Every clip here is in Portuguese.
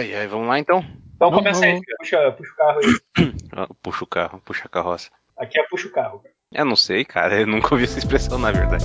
Ai, ai, vamos lá então? Então começa aí, puxa, puxa o carro aí. Ah, Puxa o carro, puxa a carroça. Aqui é puxa o carro. cara. Eu não sei, cara, eu nunca ouvi essa expressão na verdade.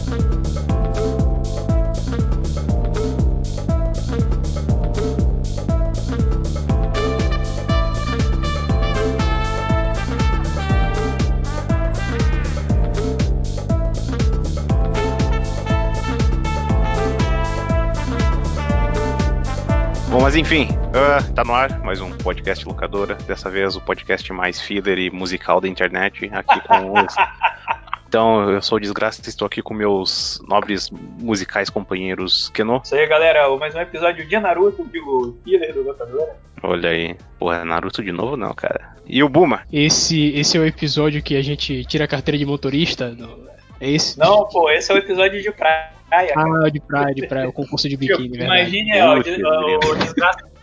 Mas enfim, ah, tá no ar mais um podcast locadora. Dessa vez o podcast mais feeder e musical da internet, aqui com os. Então, eu sou o Desgraça e estou aqui com meus nobres musicais companheiros Keno. Isso aí, galera. Mais um episódio de Naruto, digo, Killer do Locadora. Olha aí. Porra, Naruto de novo não, cara. E o Buma. Esse, esse é o episódio que a gente tira a carteira de motorista? No- É esse? Não, pô, esse é o episódio de praia. Cara. Ah, de praia, de praia, o concurso de biquíni, verdade. Imagine, ó, o, o desgraça.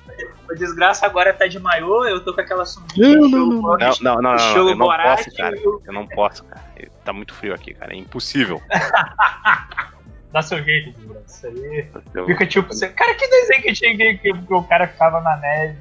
O desgraça agora tá de maiô, eu tô com aquela sunguinha. Não, não, não, Não, não, não, eu não posso, cara. Eu não posso, cara. Tá muito frio aqui, cara. É impossível. Dá seu jeito, desgraça. Isso aí. Fica tipo. Você... Cara, que desenho que tinha que, que, que o cara ficava na neve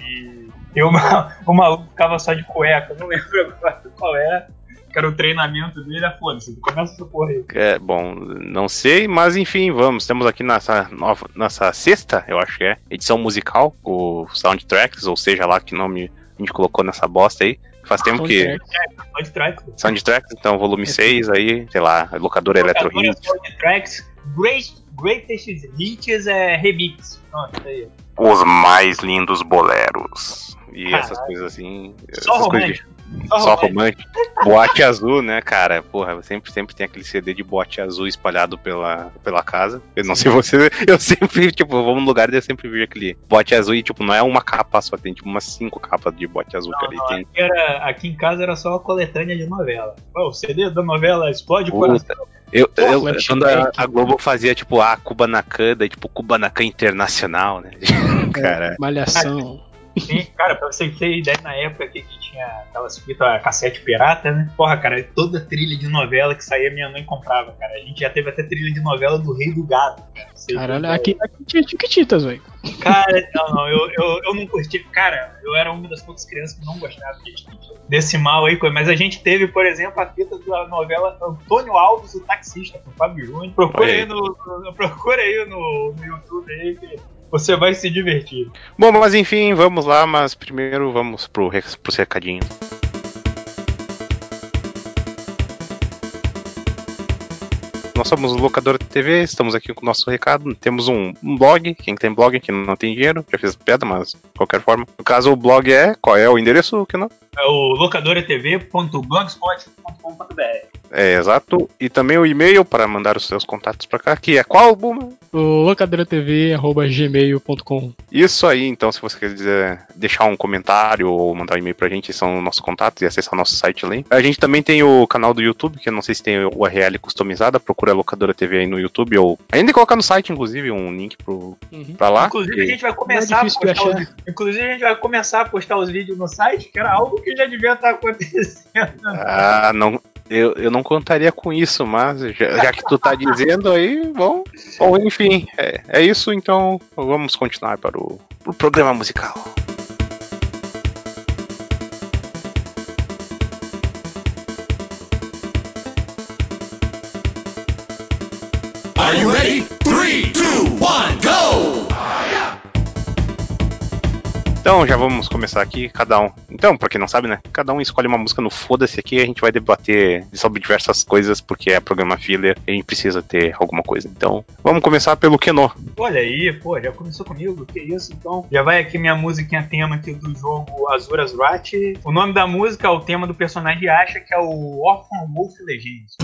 e. E o maluco ficava só de cueca. Não lembro agora qual era. Que era o treinamento dele. Ah, foda-se, começa essa porra aí. É, bom, não sei, mas enfim, vamos. Temos aqui nessa nova, nessa sexta, eu acho que é, edição musical, o Soundtracks, ou seja lá que nome a gente colocou nessa bosta aí. Faz tempo que. Soundtrack. Pode trás. Soundtracks, então, volume 6 aí, sei lá, locadora Electro Hits. Tracks. Great, greatest Hits é remix. Pronto, isso aí. Os mais lindos boleros. E Caralho. essas coisas assim. Só essas coisas de-. Só romântico. Boate azul, né, cara? Porra, sempre, sempre tem aquele CD de boate azul espalhado pela, pela casa. Eu não sei você, eu sempre, tipo, eu vou num lugar e eu sempre vejo aquele boate azul e, tipo, não é uma capa só, tem tipo umas cinco capas de boate azul que ali Não, tem. aqui, era, aqui em casa era só a coletânea de novela. Pô, o CD da novela explode o coração. Eu, Pô, eu- quando a, a Globo fazia, tipo, a Kubanacan, daí, tipo, Kubanacan Internacional, né? cara. Malhação. Sim, cara, pra você ter ideia, na época que, tinha aquelas fitas cassete pirata, né? Porra, cara, toda trilha de novela que saía minha mãe comprava, cara. A gente já teve até trilha de novela do Rei do Gado, cara. Você Caralho, aqui, aqui tinha Chiquititas, velho. Cara, não, não, eu, eu, eu não curti. Cara, eu era uma das poucas crianças que não gostava de Chiquititas. desse mal aí, mas a gente teve, por exemplo, a fita da novela Antônio Alves, o taxista, com o Fábio Júnior. Procura aí. no, no- procura aí no, no YouTube aí que você vai se divertir. Bom, mas enfim, vamos lá, mas primeiro vamos pro, pros recadinhos. Nós somos o Locadora TV, estamos aqui com o nosso recado. Temos um, um blog, quem tem blog, quem não tem dinheiro, já fez piada, mas de qualquer forma. No caso, o blog é. Qual é o endereço que não? É o locadoratv.blogspot.com.br. É exato. E também o e-mail para mandar os seus contatos para cá, que é qual, Buma? O locadoratv.gmail.com Isso aí, então, se você quiser deixar um comentário ou mandar um e-mail pra gente, são nossos contatos e acessar nosso site ali. A gente também tem o canal do YouTube, que eu não sei se tem o URL customizada, procura a Locadora TV aí no YouTube, ou ainda colocar no site, inclusive, um link pro, Uhum. pra lá. Inclusive, a E- gente vai é começar a difícil de postar os. Inclusive, a gente vai começar a postar os vídeos no site, que era algo que já devia estar acontecendo. Ah, não. Eu, eu não contaria com isso, mas já, já que tu tá dizendo aí, bom. Bom, enfim, é, é isso, então vamos continuar para o, o programa musical. Are you ready? Three, two, one, go! Então já vamos começar aqui, cada um. Então, pra quem não sabe, né? Cada um escolhe uma música no Foda-se aqui a gente vai debater sobre diversas coisas, porque é programa filler e a gente precisa ter alguma coisa. Então, vamos começar pelo Keno. Olha aí, pô, já começou comigo, que isso, então. Já vai aqui minha musiquinha tema aqui do jogo Azuras Wrath. O nome da música, o tema do personagem acha que é o Orphan Wolf Legends.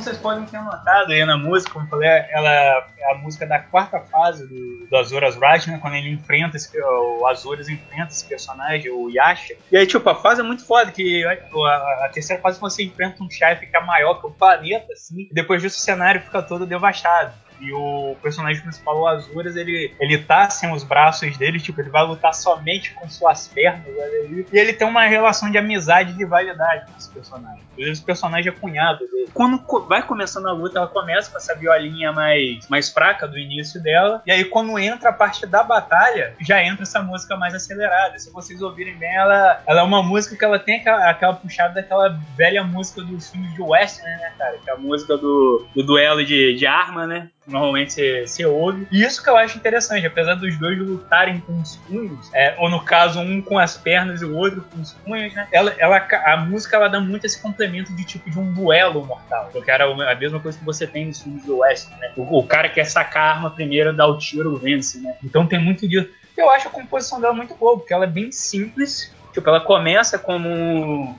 Como vocês podem ter notado aí na música, como eu falei, ela é a música da quarta fase do, do Azuras né? Quando ele enfrenta esse, o Azuras enfrenta esse personagem, o Yasha. E aí, tipo, a fase é muito foda, que a, a, a terceira fase você enfrenta um chefe que é maior que o planeta, assim, e depois disso o cenário fica todo devastado. E o personagem principal, o Azuras, ele, ele tá sem os braços dele, tipo, ele vai lutar somente com suas pernas, aí. E ele tem uma relação de amizade e rivalidade com esse personagem. Inclusive, esse personagem é cunhado dele. Quando vai começando a luta, ela começa com essa violinha mais, mais fraca do início dela. E aí, quando entra a parte da batalha, já entra essa música mais acelerada. Se vocês ouvirem bem, ela, ela é uma música que ela tem aquela, aquela puxada daquela velha música dos filmes de western, né, cara? Que é a música do, do duelo de, de arma, né? Normalmente você, ouve. E isso que eu acho interessante, apesar dos dois lutarem com os punhos, é, ou no caso, um com as pernas e o outro com os punhos, né? Ela, ela, a música ela dá muito esse complemento de tipo de um duelo mortal. Porque era a mesma coisa que você tem nos filmes do West, né? O, o cara quer sacar a arma primeiro, dá o tiro, vence, né? Então tem muito disso. Eu acho a composição dela muito boa, porque ela é bem simples, Tipo, ela começa como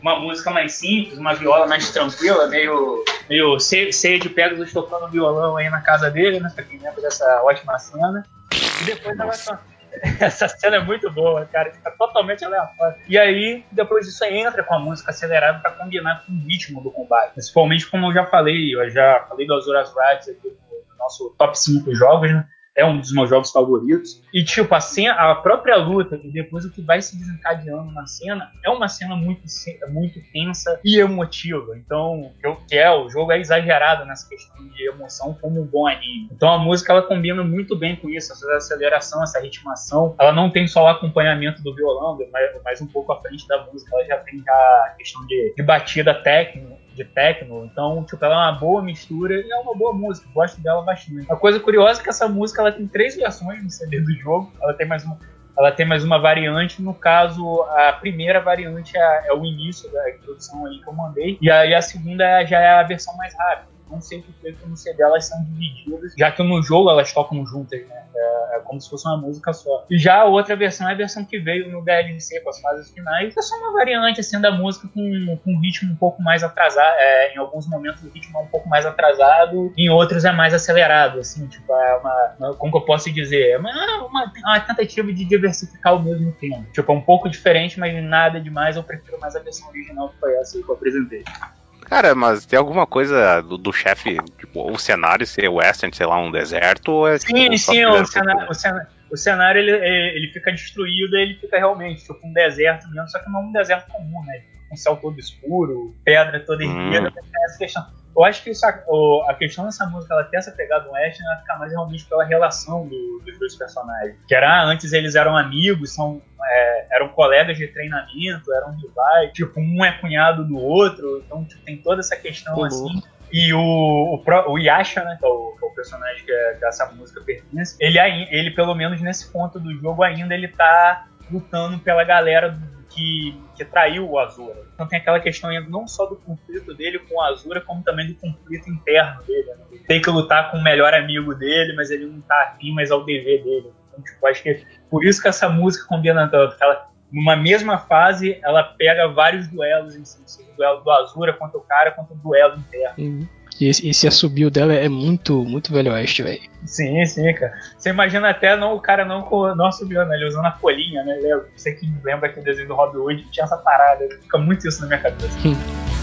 uma música mais simples, uma viola mais tranquila, meio, meio cheia de Pegasus tocando violão aí na casa dele, né? Pra quem lembra dessa ótima cena. E depois ela to- Essa cena é muito boa, cara. Fica totalmente aleatório. E aí, depois disso, aí entra com a música acelerada pra combinar com o ritmo do combate. Principalmente, como eu já falei, eu já falei do Azuras Rides aqui no nosso top 5 jogos, né? É um dos meus jogos favoritos. E, tipo, a, cena, a própria luta e depois o que vai se desencadeando na cena é uma cena muito, muito tensa e emotiva. Então, eu, que é, o jogo é exagerado nessa questão de emoção como um bom anime. Então, a música ela combina muito bem com isso, essa aceleração, essa ritmação. Ela não tem só o acompanhamento do violão, mas, mas um pouco à frente da música. Ela já tem a questão de, de batida técnica de techno, então, tipo, ela é uma boa mistura e é uma boa música, gosto dela bastante. Uma coisa curiosa é que essa música ela tem três versões no CD do jogo, ela tem mais uma, ela tem mais uma variante, no caso, a primeira variante é, é o início da introdução aí que eu mandei, e aí a segunda é- já é a versão mais rápida. Não sei porque que no CD elas são divididas, já que no jogo elas tocam juntas, né? É, é como se fosse uma música só. E já a outra versão é a versão que veio no DLC com as fases finais. É só uma variante assim da música com, com um ritmo um pouco mais atrasado. É, em alguns momentos o ritmo é um pouco mais atrasado, em outros é mais acelerado, assim, tipo, é uma. Como que eu posso dizer? É uma, uma, uma tentativa de diversificar ao mesmo tempo. Tipo, é um pouco diferente, mas nada demais. Eu prefiro mais a versão original que foi essa que eu apresentei. Cara, mas tem alguma coisa do, do chefe, tipo, o cenário ser western, sei lá, um deserto, ou é tipo, Sim, só sim, fizeram o cenário, o cenário, o cenário ele, ele fica destruído, ele fica realmente tipo um deserto mesmo, só que não um deserto comum, né? Um céu todo escuro, pedra toda erguida, Hum. essa questão. Eu acho que a, o- a questão dessa música, ela ter essa pegada oeste, ela fica mais realmente pela relação do- dos dois personagens. Que era, ah, antes eles eram amigos, são, é, eram colegas de treinamento, eram rivais, tipo, um é cunhado do outro, então tipo, tem toda essa questão Uhum. assim. E o, o, o Yasha, né, que é o, que é o personagem que, é- que essa música pertence, ele, ele, pelo menos nesse ponto do jogo, ainda ele tá lutando pela galera que, que traiu o Azura. Então tem aquela questão ainda não só do conflito dele com o Azura, como também do conflito interno dele. Né? Ele tem que lutar com o melhor amigo dele, mas ele não tá afim, mas é o dever dele. Então, tipo, acho que por isso que essa música combina tanto. Ela, numa mesma fase, ela pega vários duelos em si. seja O duelo do Azura contra o cara, contra o duelo interno. Uhum. E esse, esse assobio dela é muito, muito velho oeste, velho. Sim, sim, cara. Você imagina até não, o cara não, não assobiando, né? Ele usando a folhinha, né? Ele- Você que lembra aquele desenho do Robin Hood, tinha essa parada. Fica muito isso na minha cabeça.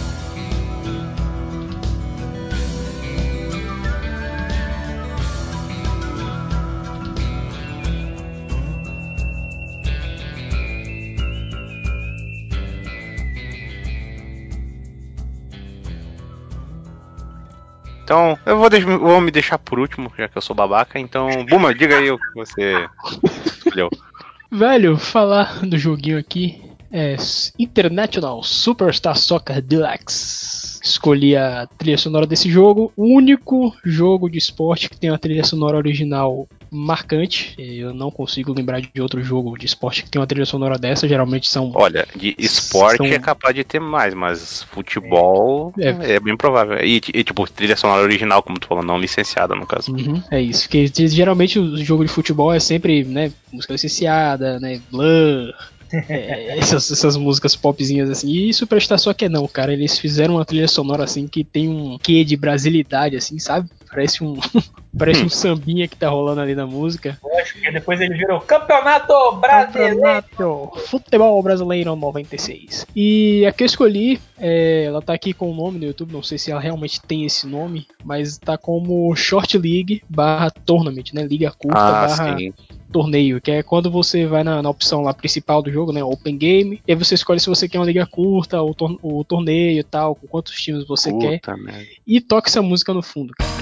Então, eu vou, vou me deixar por último, já que eu sou babaca. Então, Buma, diga aí o que você escolheu. Velho, falar do joguinho aqui é International Superstar Soccer Deluxe. Escolhi a trilha sonora desse jogo, o único jogo de esporte que tem uma trilha sonora original marcante. Eu não consigo lembrar de outro jogo de esporte que tem uma trilha sonora dessa. Geralmente são Olha, de esporte São- é capaz de ter mais, mas futebol É. é, bem provável. E, e, tipo, trilha sonora original, como tu falou, não licenciada, no caso. Uhum, é isso, porque geralmente o jogo de futebol é sempre, né, música licenciada, né, Blur, É, essas, essas músicas popzinhas assim. E Superstar só que não, cara. Eles fizeram uma trilha sonora assim que tem um quê de brasilidade, assim, sabe? Parece um. Parece um sambinha que tá rolando ali na música. Lógico que depois ele virou Campeonato Brasileiro. Campeonato Futebol Brasileiro 96. E a que eu escolhi, é, ela tá aqui com o nome no YouTube, não sei se ela realmente tem esse nome, mas tá como Short League barra Tournament, né? Liga curta Ah, barra sim. Torneio, que é quando você vai na, na opção lá principal do jogo, né? Open Game, e aí você escolhe se você quer uma liga curta, ou tor- o torneio e tal, com quantos times você quer, Puta merda. e toca essa música no fundo, cara.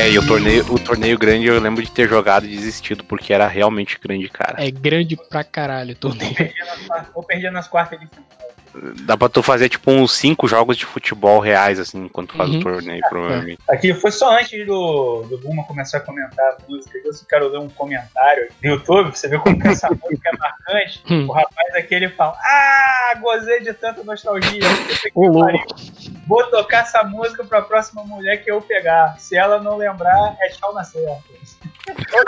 É, e o torneio, o torneio grande eu lembro de ter jogado e desistido, porque era realmente grande, cara. É grande pra caralho o torneio. Ou perdi nas quartas de final. Dá pra tu fazer tipo uns cinco jogos de futebol reais, assim, enquanto faz Uhum. o torneio, provavelmente. Aqui foi só antes do, do Buma começar a comentar a música. Eu só quero ler um comentário no YouTube, pra você ver como que essa música é marcante. Hum. O rapaz aqui ele fala: Ah, gozei de tanta nostalgia. Vou tocar essa música pra próxima mulher que eu pegar. Se ela não lembrar, é tchau na certa.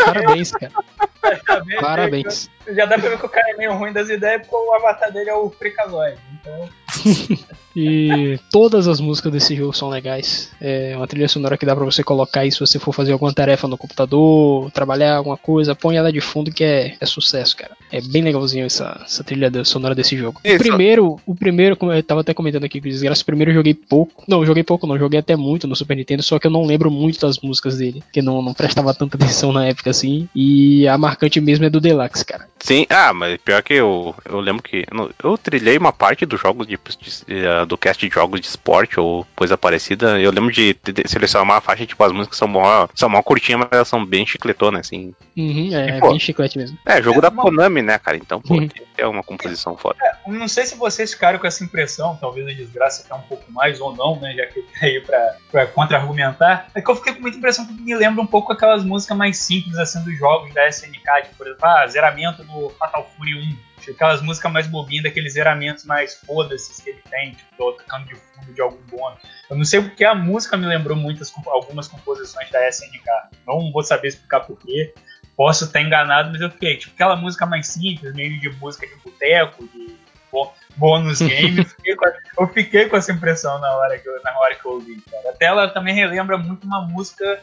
Parabéns, cara. Parabéns, Parabéns. Já dá pra ver que o cara é meio ruim das ideias, porque o avatar dele é o Freakazoid. Então, E todas as músicas desse jogo são legais. É uma trilha sonora que dá pra você colocar aí se você for fazer alguma tarefa no computador, trabalhar alguma coisa, põe ela de fundo que é, é sucesso, cara. É bem legalzinho essa, essa trilha sonora desse jogo. O primeiro, o primeiro, como eu tava até comentando aqui com o Desgraça, o primeiro eu joguei pouco. Não, joguei pouco não, joguei até muito no Super Nintendo, só que eu não lembro muito das músicas dele, que não, não prestava tanta atenção na época assim. E a marcante mesmo é do Deluxe, cara. Sim, ah, mas pior que eu, eu lembro que eu, eu trilhei uma parte do jogo de, de- eh, do cast de jogos de esporte ou coisa parecida. Eu lembro de, de selecionar uma faixa, tipo, as músicas são mó, são mó curtinhas, mas elas são bem chicletonas, assim. Uhum, é, E, é pô, bem chiclete mesmo. É, jogo É, da uma- Konami, né, cara? Então, pô, Uhum. ter uma composição foda. Eu Não sei se vocês ficaram com essa impressão, talvez a desgraça até um pouco mais ou não, né? Já que ele tá aí pra, pra contra-argumentar. É que eu fiquei com muita impressão que me lembra um pouco aquelas músicas mais simples, assim, dos jogos da SNK, tipo, por exemplo, ah, zeramento do Fatal Fury 1. Aquelas músicas mais bobinhas, daqueles zeramentos mais foda-se que ele tem, tipo, tocando de fundo de algum bônus. Eu não sei porque a música me lembrou muitas, algumas composições da SNK. Não vou saber explicar porquê. Posso estar enganado, mas eu fiquei, tipo, aquela música mais simples, meio de música de boteco, de bô- bônus game. eu, fiquei com, eu fiquei com essa impressão na hora que eu, na hora que eu ouvi, cara. Ela também relembra muito uma música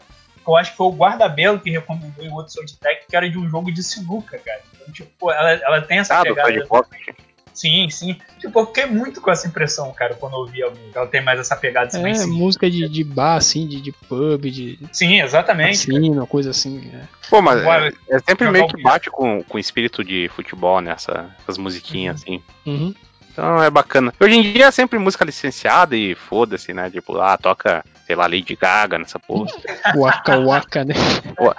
eu acho que foi o Guardabelo que recomendou em outro Soundtrack, que era de um jogo de sinuca, cara. Então, tipo, ela, ela tem essa Ah, do pegada. Pocket. Sim, sim. Tipo, eu fiquei muito com essa impressão, cara, quando eu ouvi a música. Ela tem mais essa pegada assim, É, música de, de bar, assim, de, de pub, de Sim, exatamente. cara. cassino, coisa assim. é. Pô, mas Agora, é, é sempre meio que bate com, com o espírito de futebol, né? Essa, essas musiquinhas, assim. Uhum. Então é bacana. Hoje em dia é sempre música licenciada e foda-se, né? Tipo, ah, toca, sei lá, Lady Gaga nessa porra. Waka Waka, né?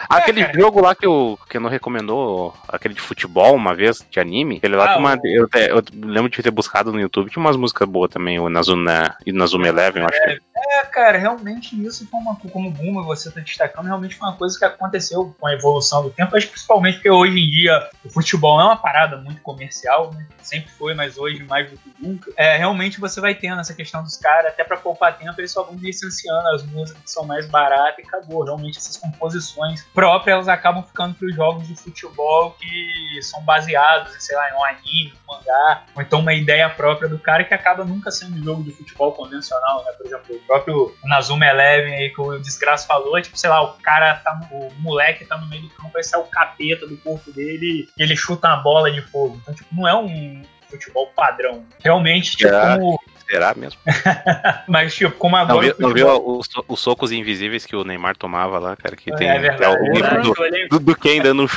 Aquele jogo lá que o que não recomendou, aquele de futebol uma vez, de anime, ele lá Ah, uma, o- eu, eu lembro de ter buscado no YouTube, tinha umas músicas boas também, o Nazuna, e Nazuma Eleven, eu acho que É, cara, realmente isso foi uma como o Buma você tá destacando, realmente foi uma coisa que aconteceu com a evolução do tempo, que principalmente porque hoje em dia o futebol é uma parada muito comercial, né? Sempre foi, mas hoje mais do que nunca. É, realmente você vai tendo essa questão dos caras, até pra poupar tempo, eles só vão licenciando as músicas que são mais baratas e acabou. Realmente essas composições próprias elas acabam ficando pros jogos de futebol que são baseados, em, sei lá, em um anime, um mangá, ou então uma ideia própria do cara que acaba nunca sendo um jogo de futebol convencional, né? Por exemplo, próprio Nazuma Eleven aí que o Desgraça falou, é tipo, sei lá, o cara tá o moleque tá no meio do campo, vai sair o capeta do corpo dele e ele chuta uma bola de fogo. Então, tipo, não é um futebol padrão. Realmente, tipo, É. como, será mesmo. mas tipo, como agora Não viu, o não viu os, os socos invisíveis que o Neymar tomava lá, cara, que tem é verdade, o é vídeo verdade, do, ali- do, do Ken dando um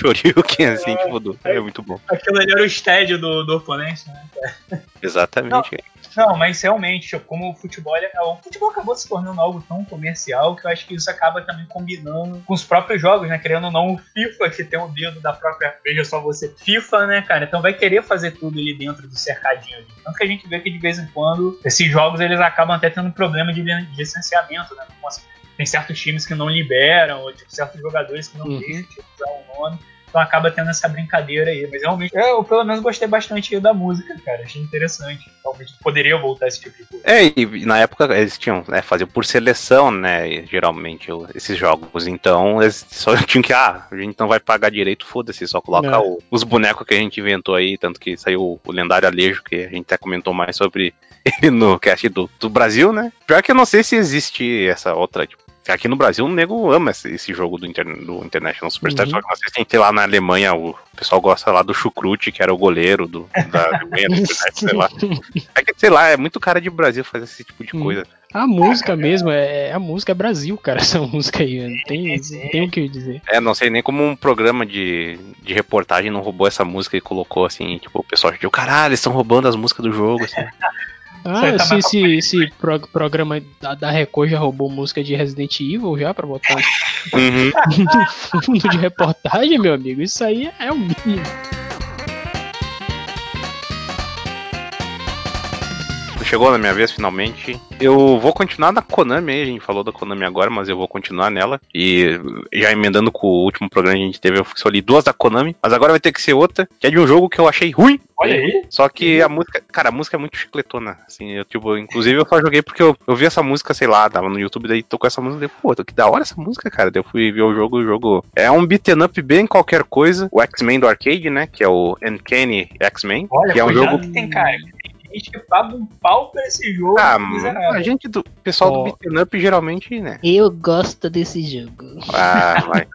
assim, tipo, do, é muito bom. aquilo ali era o estádio do, do oponente, né? Exatamente. Não, mas realmente, tipo, como o futebol, ele- o futebol acabou se tornando algo tão comercial que eu acho que isso acaba também combinando com os próprios jogos, né? Querendo ou não, o FIFA, que tem o dedo da própria. Veja só você, FIFA, né, cara? Então vai querer fazer tudo ali dentro do cercadinho ali. Tanto que a gente vê que de vez em quando esses jogos eles acabam até tendo problema de li- de licenciamento, né? Como assim, tem certos times que não liberam, ou tipo, certos jogadores que não Uhum. deixam de usar o nome. Então acaba tendo essa brincadeira aí. Mas realmente, eu pelo menos gostei bastante da música, cara. Achei interessante. Realmente poderia voltar esse tipo de coisa. É, e, na época eles tinham, né, faziam por seleção, né, geralmente esses jogos. Então eles só tinham que, ah, a gente não vai pagar direito, foda-se, só coloca É. o- os bonecos que a gente inventou aí, tanto que saiu o lendário Alejo, que a gente até comentou mais sobre ele no cast do, do Brasil, né. Pior que eu não sei se existe essa outra, tipo, Aqui no Brasil o nego ama esse, esse jogo do, Inter- do International Superstar, Uhum. só que não sei se tem lá na Alemanha, o pessoal gosta lá do Chucrute, que era o goleiro do, da Alemanha, do Internet, sei lá. É que, sei lá, é muito cara de Brasil fazer esse tipo de Hum. coisa. A música mesmo, é, a música é Brasil, cara, essa música aí. Não tem, não tem o que dizer. É, não sei nem como um programa de, de reportagem não roubou essa música e colocou assim, tipo, o pessoal diz, caralho, eles estão roubando as músicas do jogo, assim. Ah, tá se mais esse, esse pro- programa da, da Record já roubou música de Resident Evil já pra botar Uhum. no fundo de reportagem, meu amigo, isso aí é o mínimo. Chegou na minha vez finalmente. Eu vou continuar na Konami aí, a gente falou da Konami agora, mas eu vou continuar nela. E já emendando com o último programa que a gente teve, eu só li duas da Konami, mas agora vai ter que ser outra, que é de um jogo que eu achei ruim. Olha aí. Só que a música, cara, a música é muito chicletona. Assim, eu, tipo, inclusive eu só joguei porque eu, eu vi essa música, sei lá, tava no YouTube, daí tocou essa música, daí, pô, que da hora essa música, cara. Daí eu fui ver o jogo, o jogo é um beaten up bem qualquer coisa. O X-Men do arcade, né? Que é o Uncanny X-Men. Olha, Que é um jogo. que tem cara. Gente que paga um pau pra esse jogo. Ah, a gente do pessoal Ó. do beaten up geralmente, né? Eu gosto desse jogo. Ah, vai.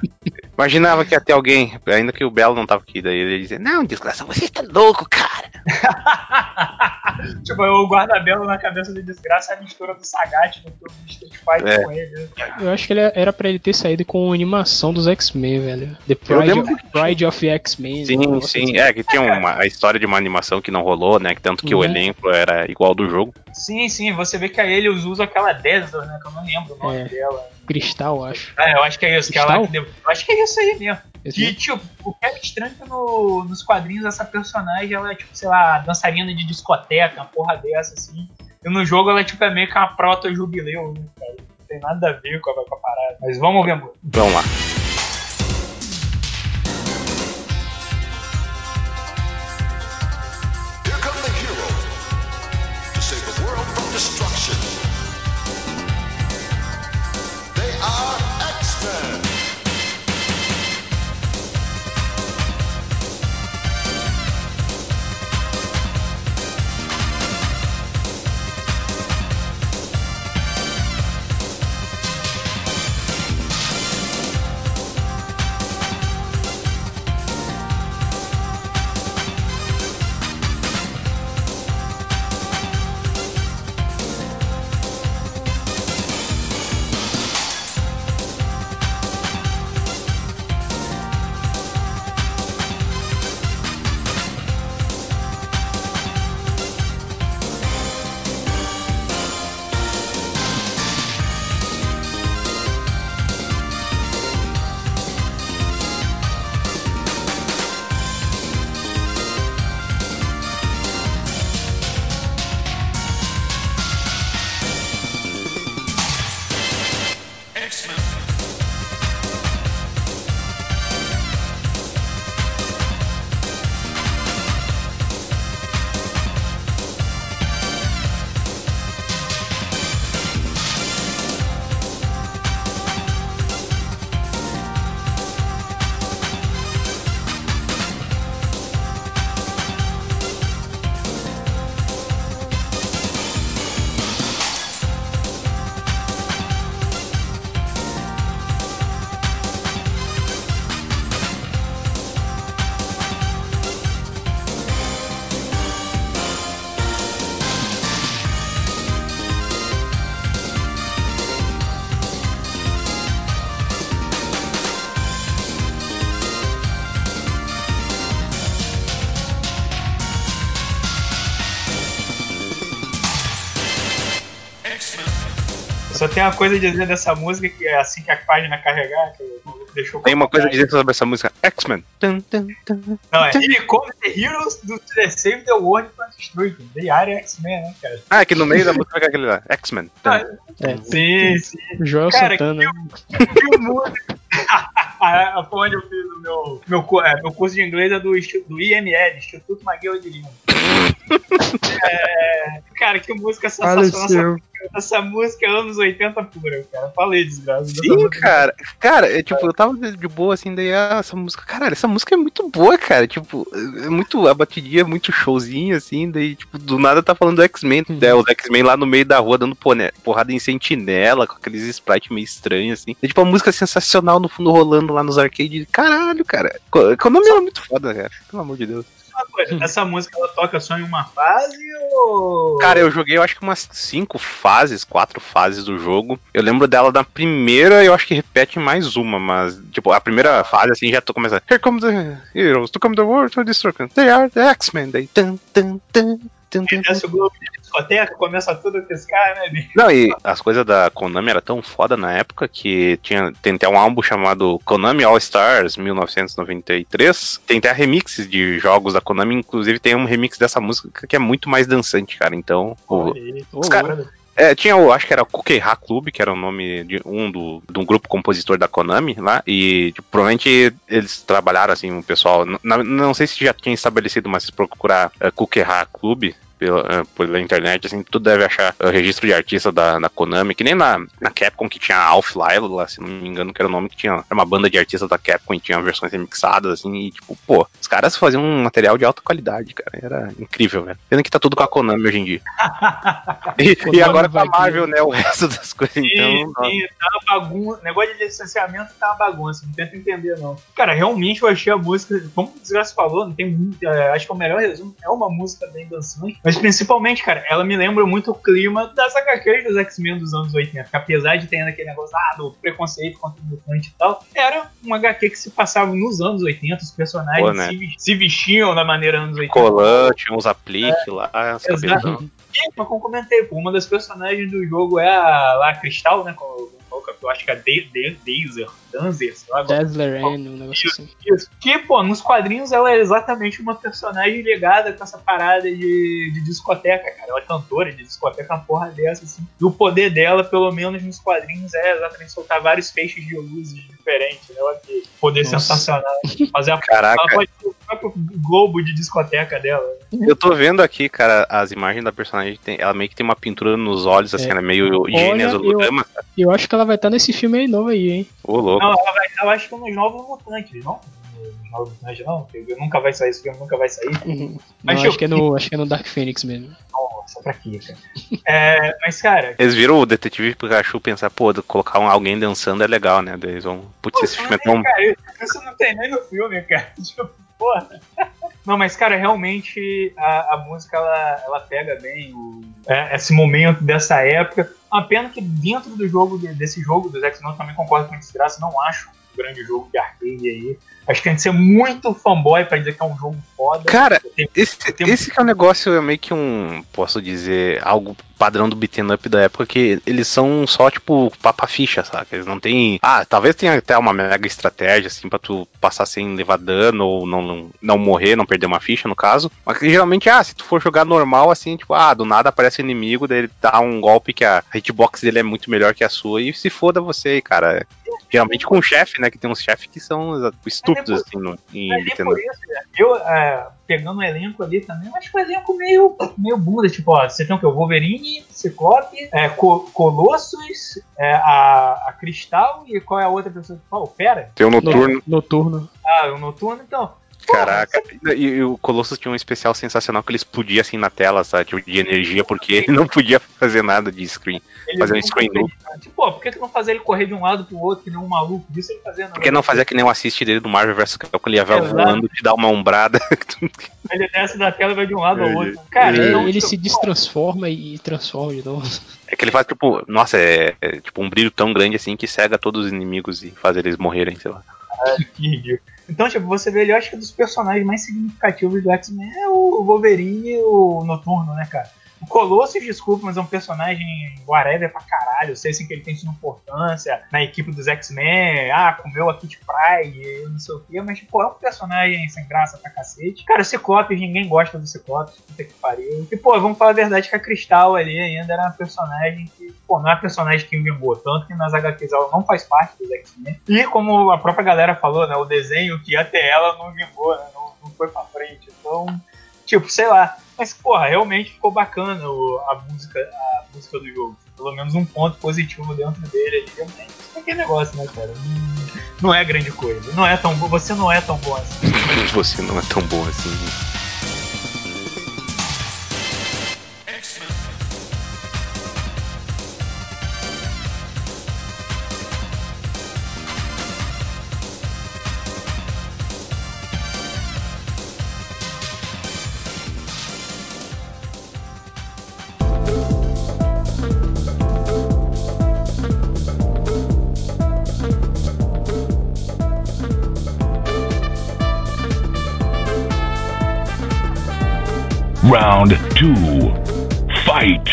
Imaginava que ia ter alguém, ainda que o Belo não tava aqui, daí ele ia dizer, não, desgraçado, você tá louco, cara. tipo, o guarda-belo na cabeça do desgraça é a mistura do Sagat do filme de Street Fighter É. com ele. né? Eu acho que ele era pra ele ter saído com a animação dos X-Men, velho. The Pride, of, Pride of X-Men. Sim, sim. assim. É, que tinha uma, a história de uma animação que não rolou, né? Que tanto que o Uhum. Elenco era igual do jogo. Sim, sim, você vê que a ele usa aquela Desert, né? Que eu não lembro o nome É. dela. Cristal, acho. É, eu acho que é isso. Que ela Cristal? que deu- eu acho que é isso aí mesmo. Esse Que, tipo, o que é estranho é que no, nos quadrinhos essa personagem, ela é, tipo, sei lá, dançarina de discoteca, uma porra dessa, assim. E no jogo ela, tipo, é meio que uma proto-jubileu, né, cara? Não tem nada a ver com a, com a parada. Mas vamos ver, amor. Vamos lá. Tenho uma coisa a dizer dessa música que é assim que a página carregar, que deixou Tem uma coisa a dizer sobre essa música. X-Men. Não, é Here Come the Heroes do The Save the World from Destruction. The área X-Men, né, cara? Ah, aqui no meio da música fica aquele lá. X-Men. Ah, É, Sim, sim. Joel Cara, Santana. Que música! Ah, Foi onde eu fiz o meu, meu, é, meu curso de inglês é do, do IML, Instituto Maguila de Lima. É, cara, que música sensacional. Essa, essa música é anos 80 pura, cara. Falei, desgraça. Sim, cara. Cara, é, tipo, eu tava de boa assim, daí ah, essa música. Caralho, essa música é muito boa, cara. Tipo, é muito. A batidinha é muito showzinho, assim, daí, tipo, do nada tá falando do X-Men. Uhum. né, os X-Men lá no meio da rua dando porrada em sentinela, com aqueles sprites meio estranhos, assim. E, tipo, a música sensacional no fundo rolando lá nos arcades. Caralho, cara. Co- Konami era muito foda, cara. Pelo amor de Deus. Uma coisa, Essa música ela toca só em uma fase ou. Cara, eu joguei, eu acho que umas cinco fases, quatro fases do jogo. Eu lembro dela da primeira, eu acho que repete mais uma, mas, tipo, a primeira fase, assim, já tô começando. Here come the heroes, to come the world to destruction. They are the X-Men. Daí, tum, tum, tum, tum, tum. Discoteca, começa tudo a piscar, né, bicho? Não, e as coisas da Konami era tão foda na época que tinha, tem até um álbum chamado Konami All Stars 1993. Tem até remixes de jogos da Konami, inclusive tem um remix dessa música que é muito mais dançante, cara. Então, o, Os cara- louco. É, tinha o, acho que era o Kukeha Club, que era o nome de um do, de um grupo compositor da Konami lá, e tipo, provavelmente eles trabalharam assim, o pessoal, na- não sei se já tinha estabelecido, mas se procurar uh, Kukeha Club pela, eh, pela internet, assim, tu deve achar uh, registro de artista da, da Konami, que nem na, na Capcom que tinha a Alph Lyle lá, se não me engano, que era o nome que tinha, era uma banda de artistas da Capcom e tinha versões remixadas, assim, e tipo, pô, os caras faziam um material de alta qualidade, cara, era incrível, velho. Pena que tá tudo com a Konami hoje em dia. E, e agora vai tá Marvel, né? O resto das coisas, Sim, então. sim, tá uma bagunça. Negócio de licenciamento tá uma bagunça, não tenta entender, não. Cara, realmente eu achei a música, como o Desgraça falou, não tem muito. é, acho que o melhor resumo. É uma música bem dançante. Mas principalmente, cara, ela me lembra muito o clima das HQs dos X-Men dos anos 80. Que apesar de ter aquele negócio ah, do preconceito contra o mutante e tal, era uma HQ que se passava nos anos 80. Os personagens Pô, né? se, se vestiam da maneira anos 80. Colan, tinha uns apliques lá, os Exato. Mas como eu comentei, pô, uma das personagens do jogo é a, lá, a Cristal, né? com- com- Eu acho que é Dazer, Danzer, sei lá. qual- Dazzler um negócio assim. Isso. Que, pô, nos quadrinhos ela é exatamente uma personagem ligada com essa parada de, de discoteca, cara. Ela é cantora de discoteca, uma porra dessa, assim. E o poder dela, pelo menos nos quadrinhos, é exatamente soltar vários feixes de luzes diferentes, né? Olha que poder Nossa. sensacional. Fazer a Caraca, ela pode próprio globo de discoteca dela. eu tô vendo aqui, cara, as imagens da personagem, tem- ela meio que tem uma pintura nos olhos, assim, É. ela é meio gênias eu-. Eu acho que ela vai estar nesse filme aí novo aí, hein? Ô, louco. Não, ela vai estar, eu acho que nos Novos Mutantes, não? Novos Mutantes, não? Porque Nunca vai sair esse filme, nunca vai sair. Uhum. Mas Não, eu- acho que, é no, acho que é no Dark Phoenix mesmo. Nossa, pra quê, cara? É, mas, cara, Eles viram o Detetive Pikachu pensar, pô, colocar um- alguém dançando é legal, né? Daí eles vão, putz, esse filme é tão. cara, isso não tem nem no filme, cara. Tipo, porra. Não, mas, cara, realmente a, a música ela, ela pega bem o- é, esse momento dessa época. Uma pena que dentro do jogo, de- desse jogo dos X-Men, eu também concordo com a desgraça, não acho um grande jogo de arcade aí. Acho que tem que ser muito fanboy pra dizer que é um jogo foda. Cara, Tem- esse, tem- esse que é um negócio, é meio que um, posso dizer, algo padrão do beaten up da época, que eles são só, tipo, papa ficha, saca? Eles não tem. Ah, talvez tenha até uma mega estratégia, assim, pra tu passar sem levar dano ou não, não, não morrer, não perder uma ficha, no caso. Mas que geralmente, ah, se tu for jogar normal, assim, tipo, ah, do nada aparece o inimigo, daí ele dá um golpe que a hitbox dele é muito melhor que a sua, e se foda você aí, cara. Geralmente com o chefe, né? Que tem uns chefes que são exa- estúpidos, assim, no, em isso, né? eu é, pegando o elenco ali também, mas o elenco meio, meio bunda, tipo, ó, você tem o que? O Wolverine, Ciclope, é, Co- Colossus, é, a, a Cristal e qual é a outra pessoa que fala? O Fera? Tem o noturno. Noturno. Ah, o Noturno, então. Caraca, e, e o Colossus tinha um especial sensacional que ele explodia assim na tela, sabe? Tipo, de energia, porque ele não podia fazer nada de screen. ele fazer um screen nada. Tipo, pô, por que, que não fazer ele correr de um lado pro outro, que nem um maluco? Isso ele fazendo. Por que não fazer que nem o assist dele do Marvel vs. Capcom, ele ia Exato. voando, te dar uma ombrada. Ele desce da tela e vai de um lado ao É, outro. Cara, É, então, ele tipo, se destransforma e transforma de novo. é que ele faz, tipo, nossa, é, é, tipo um brilho tão grande assim que cega todos os inimigos e faz eles morrerem, sei lá. Que ridículo. Então, tipo, você vê ele, eu acho que dos personagens mais significativos do X-Men é o Wolverine e o Noturno, né, cara? O Colossus, desculpa, mas é um personagem whatever pra caralho. Eu sei assim, que ele tem sua importância na equipe dos X-Men. Ah, comeu a Kit Pride, não sei o quê. Mas, pô, é um personagem sem graça pra cacete. Cara, o Ciclopes, ninguém gosta do Ciclopes. Puta que pariu. E, pô, vamos falar a verdade que a Cristal ali ainda era uma personagem que, pô, não é uma personagem que vingou. Tanto que nas HQs ela não faz parte dos X-Men. E como a própria galera falou, né? O desenho que ter ela não vingou, né? Não, não foi pra frente. Então, tipo, sei lá. Mas, porra, realmente ficou bacana a música, a música do jogo. Pelo menos um ponto positivo dentro dele ali. Realmente, é aquele negócio, né, cara? Não, não é grande coisa. Não é tão. Você não é tão bom assim. Você não é tão bom assim. to fight.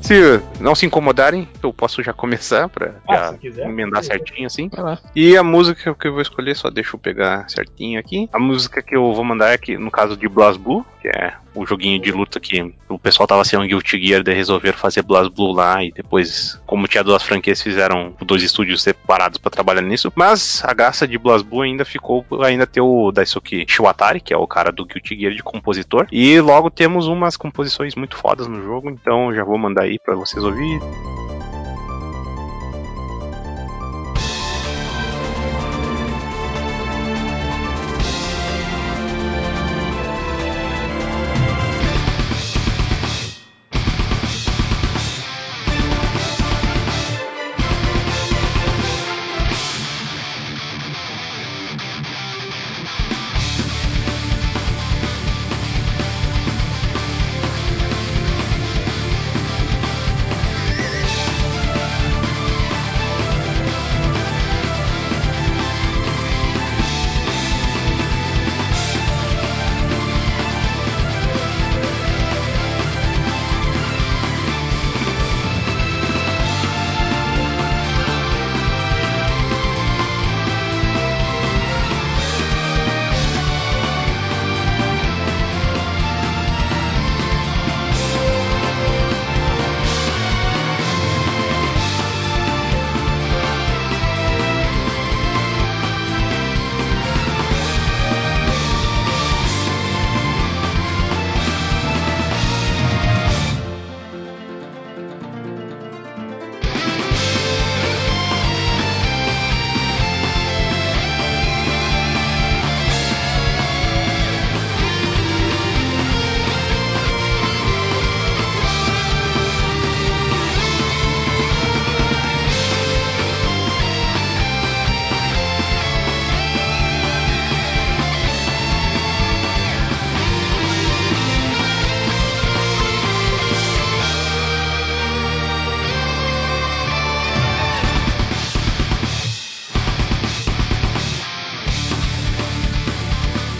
See you. Não se incomodarem, eu posso já começar pra Ah, já se quiser. emendar certinho assim. Vai lá. E a música que eu vou escolher, só deixa eu pegar certinho aqui. A música que eu vou mandar é que, no caso de BlazBlue, que é o joguinho de luta que o pessoal tava sendo Guilty Gear, de resolver fazer BlazBlue lá e depois, como tinha duas franquias, fizeram dois estúdios separados pra trabalhar nisso. Mas a graça de BlazBlue ainda ficou ainda ter o Daisuke Shiwatari, que é o cara do Guilty Gear de compositor. E logo temos umas composições muito fodas no jogo, então já vou mandar aí pra vocês ouvirem. Covid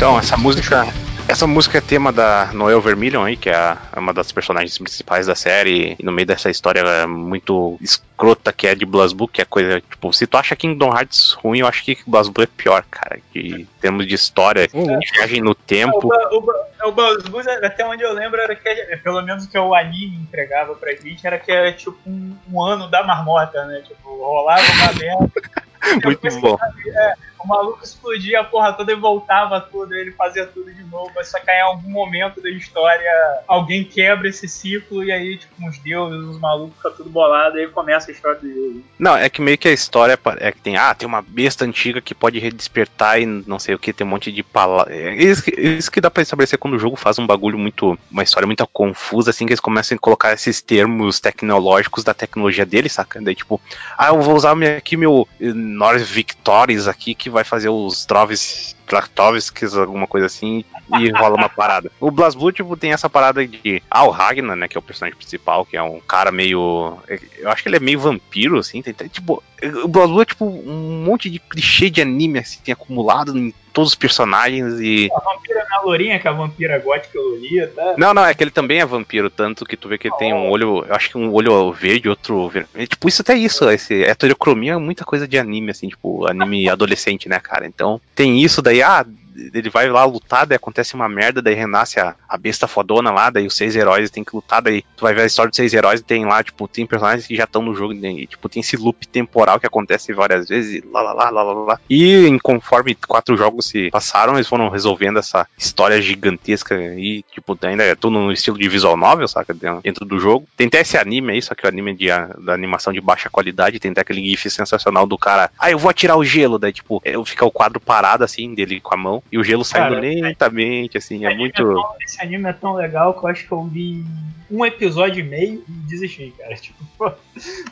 Então, essa música. Essa música é tema da Noel Vermilion aí, que é a- é uma das personagens principais da série, e no meio dessa história muito escrota que é de BlazBlue, que é coisa, tipo, se tu acha Kingdom Hearts ruim, eu acho que BlazBlue é pior, cara, que em termos de história, Uhum. de viagem no O, tempo, Ba- o, Ba- o BuzzBuzz, até onde eu lembro, era que, é, pelo menos o que o anime entregava pra gente, era que era tipo um, um ano da marmota, né? Tipo, rolava uma merda. muito bom. O maluco explodia a porra toda e voltava tudo, ele fazia tudo de novo. Só que em algum momento da história, alguém quebra esse ciclo e aí, tipo, uns deuses, uns malucos, fica tudo bolado e aí começa a história do jogo. Não, é que meio que a história é que tem, ah, tem uma besta antiga que pode redespertar e não sei o que, tem um monte de palavras. É isso, que- isso que dá pra estabelecer quando o jogo faz um bagulho muito. Uma história muito confusa, assim, que eles começam a colocar esses termos tecnológicos da tecnologia deles, saca? Daí, tipo, ah, eu vou usar aqui meu North Victoris aqui que vai fazer os Troves. Traktovskis, alguma coisa assim, e rola uma parada. O BlazBlue, tipo, tem essa parada de. Ah, o Ragnar, né, que é o personagem principal, que é um cara meio. Eu acho que ele é meio vampiro, assim. Tem, tem, tipo, o BlazBlue é tipo um monte de clichê de anime, assim, acumulado em todos os personagens e. A vampira na lourinha, que é a vampira gótica Lolita. Não, não, é que ele também é vampiro, tanto que tu vê que ele tem um olho, eu acho que um olho verde, outro verde. Tipo, isso até isso, esse heterocromia é muita coisa de anime, assim, tipo, anime adolescente, né, cara? Então, tem isso daí, ah, ele vai lá lutar, daí acontece uma merda, daí renasce a, a besta fodona lá, daí os seis heróis tem que lutar, daí tu vai ver a história dos seis heróis e tem lá, tipo, tem personagens que já estão no jogo, e, tipo, tem esse loop temporal que acontece várias vezes, e lá, lá, lá, lá, lá, lá. E em, conforme quatro jogos se passaram, eles foram resolvendo essa história gigantesca e, tipo, ainda é tudo no estilo de visual novel, saca, dentro do jogo. Tem até esse anime aí, só que o anime de, da animação de baixa qualidade, tem até aquele gif sensacional do cara, ah, eu vou atirar o gelo, daí, tipo, fica o quadro parado, assim, dele com a mão, e o gelo saindo Cara, lentamente, assim, é Esse muito. é tão- esse anime é tão legal que eu acho que eu vi um episódio e meio e desisti, cara. Tipo, pô,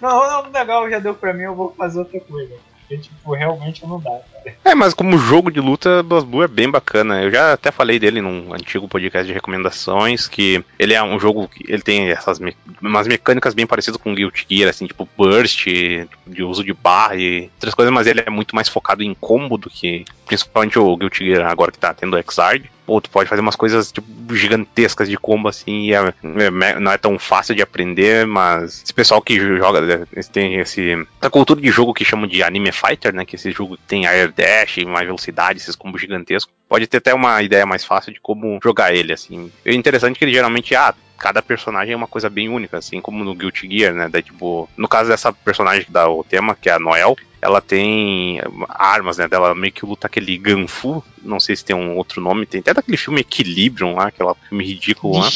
não, não, legal, já deu pra mim, eu vou fazer outra coisa. Porque, tipo, realmente não dá, cara. É, mas como jogo de luta, BlazBlue é bem bacana. Eu já até falei dele num antigo podcast de recomendações, que ele é um jogo que ele tem essas me umas mecânicas bem parecidas com Guilty Gear, assim, tipo burst, tipo, de uso de barra e outras coisas, mas ele é muito mais focado em combo do que principalmente o Guilty Gear agora que tá tendo o Xrd. Pô, tu pode fazer umas coisas tipo, gigantescas de combo assim, e é- é- não é tão fácil de aprender, mas esse pessoal que joga, têm esse, essa cultura de jogo que chamam de anime fighter, né, que esse jogo tem air dash, mais velocidade, esses combos gigantescos, pode ter até uma ideia mais fácil de como jogar ele, assim. É interessante que ele geralmente, ah, cada personagem é uma coisa bem única, assim como no Guilty Gear, né? Daí, tipo, no caso dessa personagem que dá o tema, que é a Noel, ela tem armas, né? Dela meio que luta aquele Ganfu, não sei se tem um outro nome, tem até daquele filme Equilibrium lá, aquele filme ridículo lá.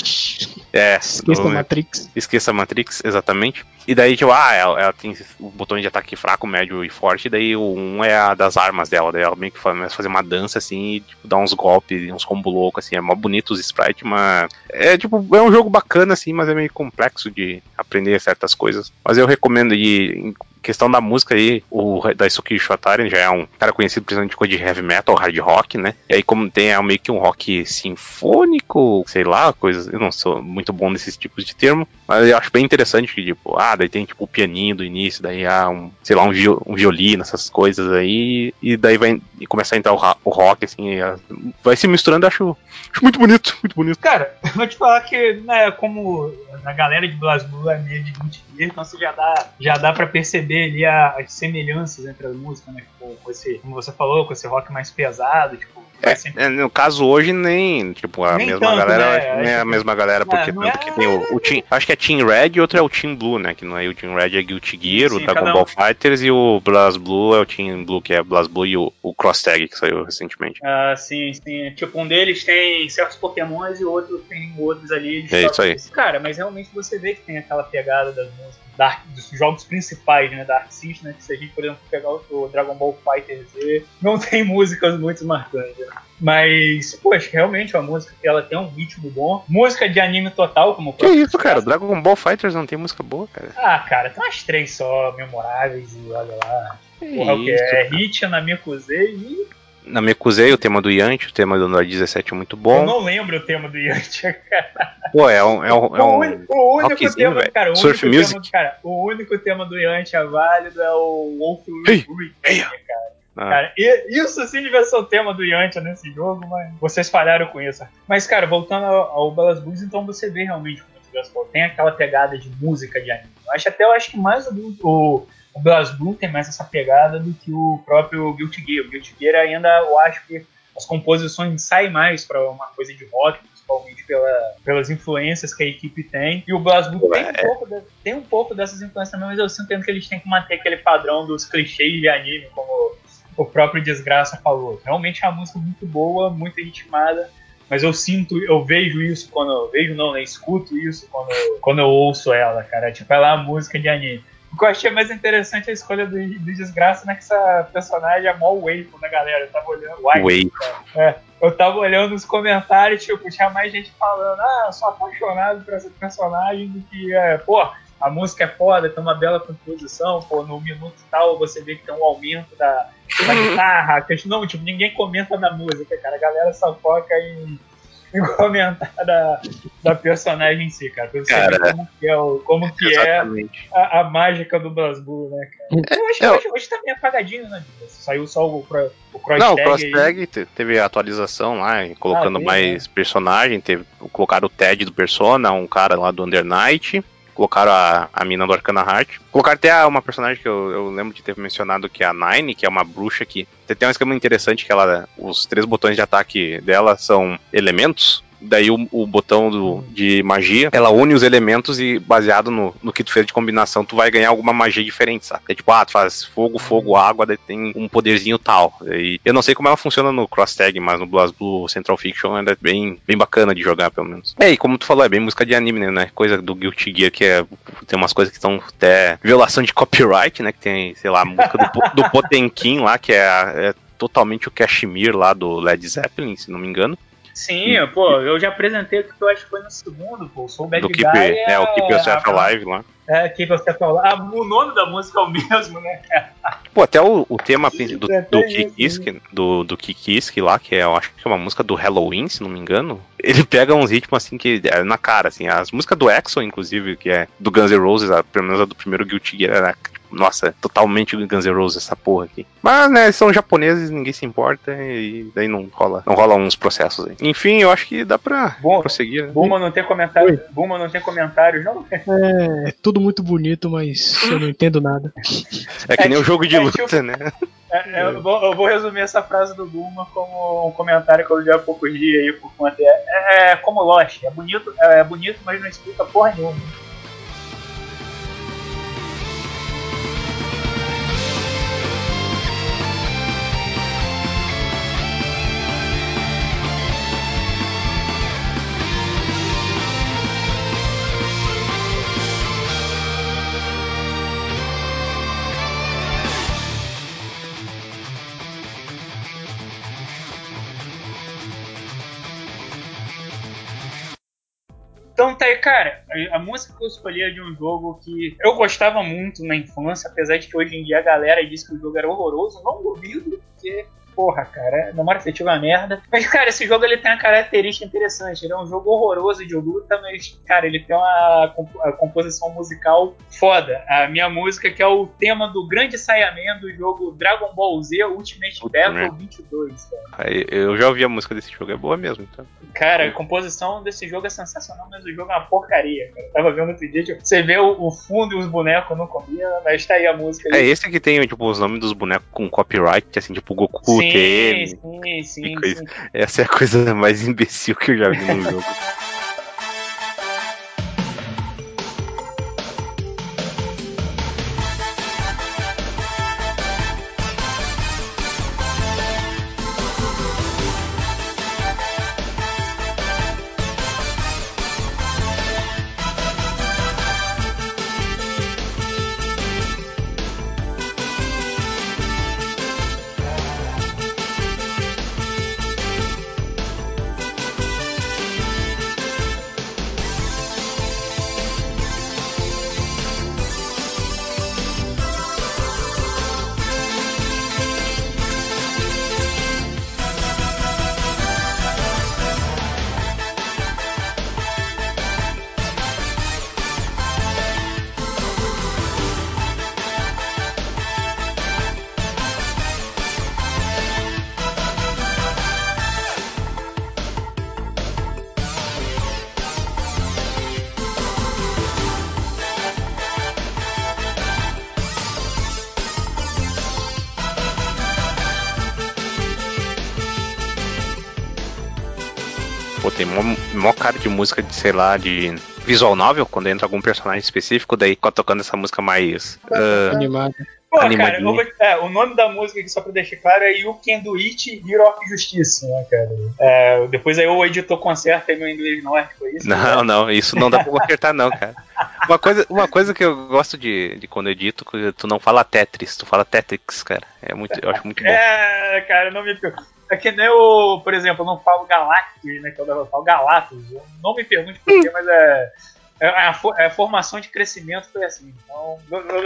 É, Esqueça no- da Matrix. Esqueça a Matrix, exatamente. E daí, tipo, ah, ela, ela tem o botão de ataque fraco, médio e forte, e daí o um é a das armas dela. Daí ela meio que faz, a fazer uma dança assim e tipo, dá uns golpes, uns combos loucos, assim, é mó bonito os sprites, mas. É tipo, é um jogo bacana, assim, mas é meio complexo de aprender certas coisas. Mas eu recomendo e questão da música aí, o Daisuke Shotari já é um cara conhecido principalmente coisa de heavy metal, hard rock, né? E aí, como tem é meio que um rock sinfônico, sei lá, coisas. Eu não sou muito bom nesses tipos de termo, mas eu acho bem interessante que, tipo, ah, daí tem tipo o pianinho do início, daí há um, sei lá, um, viol, um violino, essas coisas aí, e daí vai e começa a entrar o, o rock, assim, ah, vai se misturando, acho, acho muito bonito, muito bonito. Cara, vou te falar que, né, como a galera de BlazBlue é meio de Gear, então você já dá, já dá pra perceber ali a- as semelhanças entre as músicas, né? Tipo, com esse, como você falou, com esse rock mais pesado, tipo, vai sempre É, no caso hoje, nem, tipo, a Nem mesma tanto, galera, né? nem a Acho que- mesma galera, porque não tanto é- que tem o, o Team, acho que é Team Red e outro é o Team Blue, né, que não é o Team Red é Guilty Gear, Sim, o Dragon cada Ball um. Fighters e o BlazBlue é o Team Blue, que é BlazBlue e o, o Cross Tag, que saiu recentemente. Ah, sim, sim. Tipo, um deles tem certos pokémons e o outro tem outros ali. É isso aí. Cara, mas realmente você vê que tem aquela pegada das músicas, da- dos jogos principais, né, da Arc System, né, que se a gente, por exemplo, pegar o, Dragon Ball Fighter Z, não tem músicas muito marcantes, né? Mas, poxa, realmente é uma música que ela tem um ritmo bom. Música de anime total, como Que isso, cara. Dragon Ball Fighters não tem música boa, cara. Ah, cara, tem umas três só memoráveis e olha lá. Que Porra, o que isso, é. Hit, Namekusei e Na Mekuzei, o tema do Yanti, o tema do Android 17 é muito eu bom. não lembro o tema do Yantia, Pô, é um. É um, é o, um o único tema, cara, o Surf único music. Tema, cara, o único tema do Yantia válido é o Wolf Ei, Return, ei, cara. ah, Cara, isso sim devia ser o tema do Yantia nesse jogo, mas vocês falharam com isso. Mas, cara, voltando ao, ao Belas Blues, então você vê realmente como o tem aquela pegada de música de anime. Eu acho até eu acho que mais o, o, o Belas Blue tem mais essa pegada do que o próprio Guilty Gear. O Guilty Gear ainda eu acho que as composições saem mais para uma coisa de rock, principalmente pela, pelas influências que a equipe tem. E o BlazBlue tem, um É. pouco de- tem um pouco dessas influências também, mas eu sinto que eles têm que manter aquele padrão dos clichês de anime, como o próprio Desgraça falou. Realmente é uma música muito boa, muito ritmada. Mas eu sinto, eu vejo isso quando eu vejo, não, né? Escuto isso quando, quando eu ouço ela, cara. Tipo, ela é uma música de anime. O que eu achei mais interessante é a escolha do, do Desgraça, né? Que essa personagem é mó waifu, né, galera? Eu tava olhando. Uai, Wave. eu tava olhando os comentários, tipo, tinha mais gente falando, ah, eu sou apaixonado por essa personagem do que, é, pô, a música é foda, tem uma bela composição, pô, no minuto tal você vê que tem um aumento da, da guitarra, que, não, tipo, ninguém comenta na música, cara, a galera só foca em comentar da, da personagem em si, cara. Pra você Cara, ver como que é, o- como que é a, a mágica do BlazBlue, né, cara? Eu acho, é, hoje, hoje tá meio apagadinho, né? Saiu só o, o cross Não, o tag Cross. Tag te- teve atualização lá, colocando Ah, mais personagem, teve, colocaram o Ted do Persona, um cara lá do Under Night, colocaram a, a mina do Arcana Heart. Colocaram até uma personagem que eu, eu lembro de ter mencionado, que é a Nine, que é uma bruxa que tem tem um esquema interessante que ela, os três botões de ataque dela são elementos. Daí o, o botão do- de magia, ela une os elementos e baseado no, no que tu fez de combinação, tu vai ganhar alguma magia diferente, sabe? É tipo, ah, tu faz fogo, fogo, água, daí tem um poderzinho tal. E eu não sei como ela funciona no Cross Tag, mas no BlazBlue Central Fiction ela é bem, bem bacana de jogar, pelo menos. É, e como tu falou, é bem música de anime, né? Coisa do Guilty Gear, que é, tem umas coisas que estão até violação de copyright, né? Que tem, sei lá, a música do, do Potemkin lá, que é, é totalmente o Kashmir lá do Led Zeppelin, se não me engano. Sim, pô, eu já apresentei o que eu acho que foi no segundo, pô. Sou o Bad do Guy. Keep, é, o Keep Yourself Alive lá. É, Keep Yourself Alive. Ah, o nome da música é o mesmo, né? Pô, até o, o tema do, É, do tem isso, Kikiski, do, do Kikiski lá, que é, eu acho que é uma música do Halloween, se não me engano, ele pega uns ritmos assim que é na cara, assim, as músicas do Exo, inclusive, que é do Guns N' Roses, a, pelo menos a do primeiro Guilty Gear, era, tipo, nossa, totalmente Guns N' Roses essa porra aqui. Mas, né, são japoneses, ninguém se importa, e daí não rola, não rola uns processos aí. Enfim, eu acho que dá pra Bom, prosseguir, né? Buma não tem comentário. Buma não tem comentários, não? É tudo muito bonito, mas eu não entendo nada. É que nem é o jogo de tipo- é luta, tipo- né? É, eu, vou, eu vou resumir essa frase do Buma como um comentário que eu vi há poucos dias aí por conta. É, é como Lost, é bonito, é bonito, mas não explica porra nenhuma. Cara, a, a música que eu escolhi é de um jogo que eu gostava muito na infância, apesar de que hoje em dia a galera diz que o jogo era horroroso, não duvido, porque, porra, cara, memória afetiva é uma merda. Mas, cara, esse jogo ele tem uma característica interessante, ele é um jogo horroroso de luta, mas, cara, ele tem uma comp- composição musical foda. A minha música que é o tema do grande Saiyaman do jogo Dragon Ball Z Ultimate Battle merda. 22, cara. Eu já ouvi a música desse jogo, é boa mesmo, então. Cara, a composição desse jogo é sensacional, mas o jogo é uma porcaria, cara. Eu tava vendo outro dia, tipo, você vê o, o fundo e os bonecos não combina, mas tá aí a música. É aí. esse que tem, tipo, os nomes dos bonecos com copyright, assim, tipo Goku, sim, TM. sim, sim, coisa. sim. Essa é a coisa mais imbecil que eu já vi no jogo. Pô, tem mó, cara de música de, sei lá, de visual novel, quando entra algum personagem específico, daí fica tocando essa música mais. ah, Animado. Pô, cara, vou- é, o nome da música aqui, só pra deixar claro, é You Can Do It, Hero of Justice, né, cara? É, depois aí o editor conserta aí meu inglês nórdico, é isso? Não, não, isso não dá pra consertar, não, cara. Uma coisa, uma coisa que eu gosto de, de quando eu edito, que tu não fala Tetris, tu fala Tetrix, cara. É muito, eu acho muito bom. É, cara, não me. É que nem o, por exemplo, eu não falo Galactus, né? Que eu eu falo Galactus. Eu Não me pergunte por quê, mas é. é a, fo- a formação de crescimento foi assim. Então,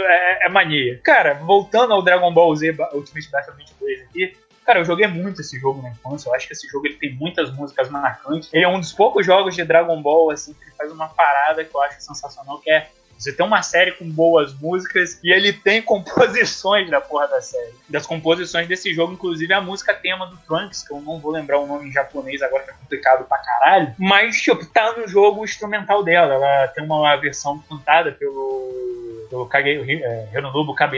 é, é mania. Cara, voltando ao Dragon Ball Z Ultimate Battle 22 aqui. Cara, eu joguei muito esse jogo na infância. Eu acho que esse jogo ele tem muitas músicas marcantes. Ele é um dos poucos jogos de Dragon Ball assim que faz uma parada que eu acho sensacional, que é você tem uma série com boas músicas e ele tem composições da porra da série. Das composições desse jogo, inclusive a música tema do Trunks, que eu não vou lembrar o nome em japonês agora que é complicado pra caralho. Mas, tipo, tá no jogo instrumental dela. Ela tem uma versão cantada pelo, pelo Kage, é,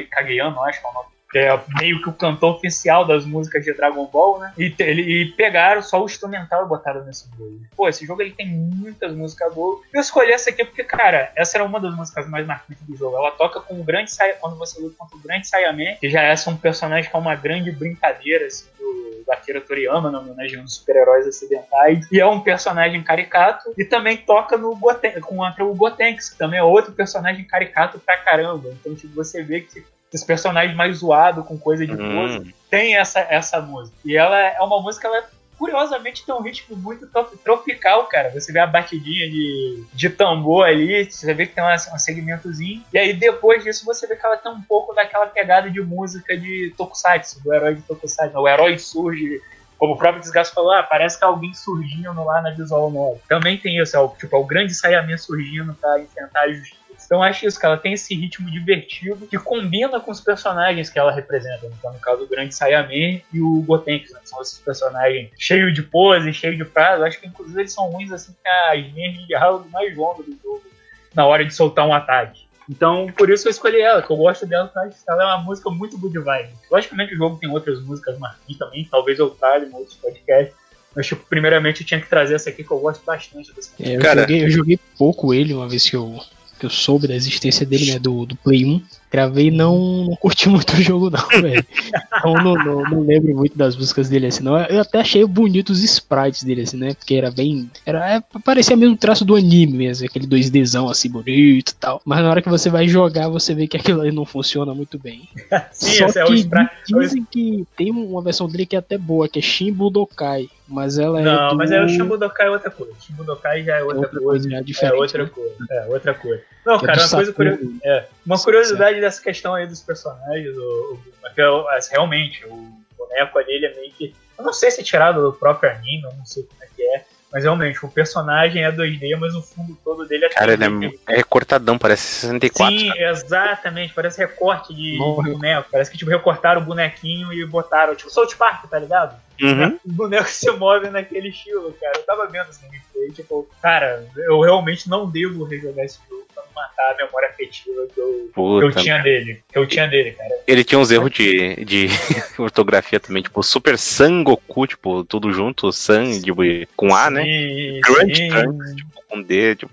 Kageyama, acho que é o nome que é meio que o cantor oficial das músicas de Dragon Ball, né? E, ele, e pegaram só o instrumental e botaram nesse jogo. Pô, esse jogo ele tem muitas músicas boas. Eu escolhi essa aqui porque, cara, essa era uma das músicas mais marcantes do jogo. Ela toca com o grande quando você luta contra o grande Saiyaman, que já é um personagem que é uma grande brincadeira, assim, do, Akira Toriyama, na homenagem aos super-heróis ocidentais. E é um personagem caricato. E também toca no Goten, com o Gotenks, que também é outro personagem caricato pra caramba. Então, tipo, você vê que esse personagem mais zoado com coisa de hum. tem essa, essa música. E ela é uma música, ela curiosamente tem um ritmo muito tropical, cara. Você vê a batidinha de, de tambor ali, você vê que tem um, um segmentozinho. E aí depois disso você vê que ela tem um pouco daquela pegada de música de Tokusatsu, do herói de Tokusatsu. O herói surge como o próprio Desgaste falou, ah, parece que alguém surgindo lá na visual nova. Também tem isso, é o, tipo, é o grande Saiyaman surgindo pra enfrentar a justiça então acho isso, que ela tem esse ritmo divertido que combina com os personagens que ela representa. Então, no caso, o Grande Saiyaman e o Gotenks, né? são esses personagens cheios de pose, cheios de prazo. Acho que inclusive eles são ruins assim que as linhas de diálogo mais longas do jogo na hora de soltar um ataque. Então, por isso eu escolhi ela, que eu gosto dela, tá? ela é uma música muito good vibe. Logicamente o jogo tem outras músicas marcantes também, talvez eu traga em outros podcasts. Mas, tipo, primeiramente eu tinha que trazer essa aqui que eu gosto bastante dessa é, eu, Cara, joguei, eu joguei pouco ele uma vez que eu que eu soube da existência dele, né, do, do Play 1, gravei e não, não curti muito o jogo não, velho. Então não, não, não, lembro muito das músicas dele assim, não. Eu até achei bonito os sprites dele assim, né, porque era bem, era, é, parecia mesmo o traço do anime mesmo, aquele 2Dzão assim, bonito e tal. Mas na hora que você vai jogar, você vê que aquilo aí não funciona muito bem. Sim, Só é que é dizem que tem uma versão dele que é até boa, que é Shin Budokai. Mas ela é. Não, do... mas aí o Shibudokai é outra coisa. Shibudokai já é outra, outra coisa. coisa é, é outra né? coisa. É outra coisa. Não, que é cara, é uma coisa curiosa. É, uma curiosidade certo. dessa questão aí dos personagens, o, o, realmente, o boneco ali ele é meio que. Eu não sei se é tirado do próprio anime, eu não sei como é que é. Mas realmente, o personagem é 2D, mas o fundo todo dele é 3D. Cara, ele é, é recortadão, parece 64. Sim, cara. exatamente, parece recorte de boneco. Parece que tipo, recortaram o bonequinho e botaram, tipo, South Park, tá ligado? Uhum. O boneco se move naquele estilo, cara. Eu tava vendo assim, tipo, cara, eu realmente não devo rejogar esse jogo pra não matar a memória afetiva que eu, Puta, que eu tinha dele. Que eu tinha dele, cara. Ele tinha uns erros de, de ortografia também, tipo, Super Sangoku, tipo, tudo junto, San, tipo, com A, né? Grande Trunks, tipo, com D, tipo,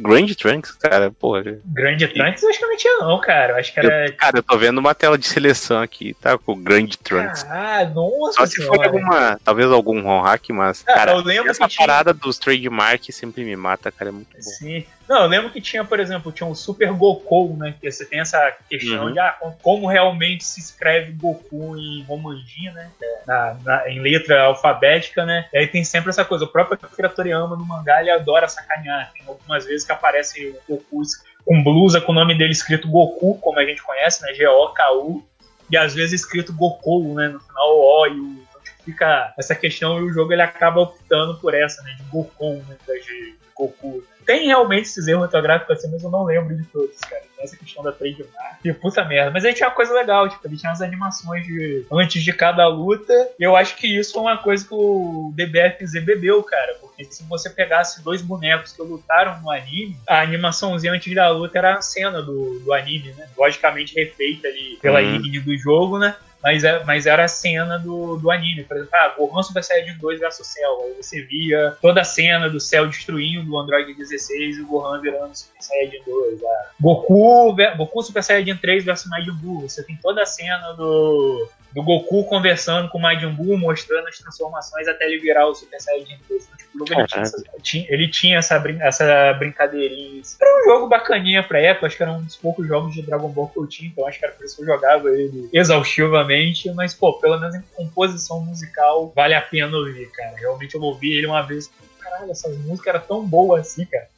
Grand Trunks, cara, porra. Grand Trunks eu acho que não tinha, não, cara. Eu acho que era. Eu, cara, eu tô vendo uma tela de seleção aqui, tá? Com o Grand Trunks. Ah, nossa. Só se for alguma. Talvez algum ROM hack, mas. Ah, cara, eu lembro essa parada tinha... dos trademark sempre me mata, cara. É muito bom. Sim. Não, eu lembro que tinha, por exemplo, tinha o Super Goku, né? Que você tem essa questão uhum. de ah, como realmente se escreve Goku em Romanji, né? Na, na, em letra alfabética, né? E aí tem sempre essa coisa. O próprio Akira Toriyama no mangá ele adora sacanear. Tem algumas vezes que aparece o Goku com blusa com o nome dele escrito Goku, como a gente conhece, né? G-O-K-U. E às vezes escrito Goku, né? No final o O e o. Então fica essa questão e o jogo ele acaba optando por essa, né? De Goku, né? De Goku. Tem realmente esses erros ortográficos assim, mas eu não lembro de todos, cara. Tem essa questão da trademark. E puta merda. Mas aí tinha uma coisa legal, tipo, ele tinha as animações de antes de cada luta. E eu acho que isso foi uma coisa que o DBFZ bebeu, cara. Porque se você pegasse dois bonecos que lutaram no anime, a animaçãozinha antes da luta era a cena do, do anime, né? Logicamente refeita ali pela uhum. do jogo, né? Mas, é, mas era a cena do, do anime. Por exemplo, ah, Gohan Super Saiyajin 2 versus Cell. Aí você via toda a cena do Cell destruindo o Android 16 e o Gohan virando Super Saiyajin 2. Ah. Goku, Goku Super Saiyajin 3 versus Majin Buu. Você tem toda a cena do, do Goku conversando com o Majin Buu, mostrando as transformações até ele virar o Super Saiyajin 2. Então, tipo, ele, tinha essa, ele tinha essa, brin essa brincadeirinha. Era um jogo bacaninha pra época, acho que era um dos poucos jogos de Dragon Ball que eu tinha, então acho que era por isso que eu jogava ele exaustivamente, mas, pô, pelo menos em composição musical, vale a pena ouvir, cara. Realmente eu ouvi ele uma vez, caralho, essas músicas eram tão boas assim, cara.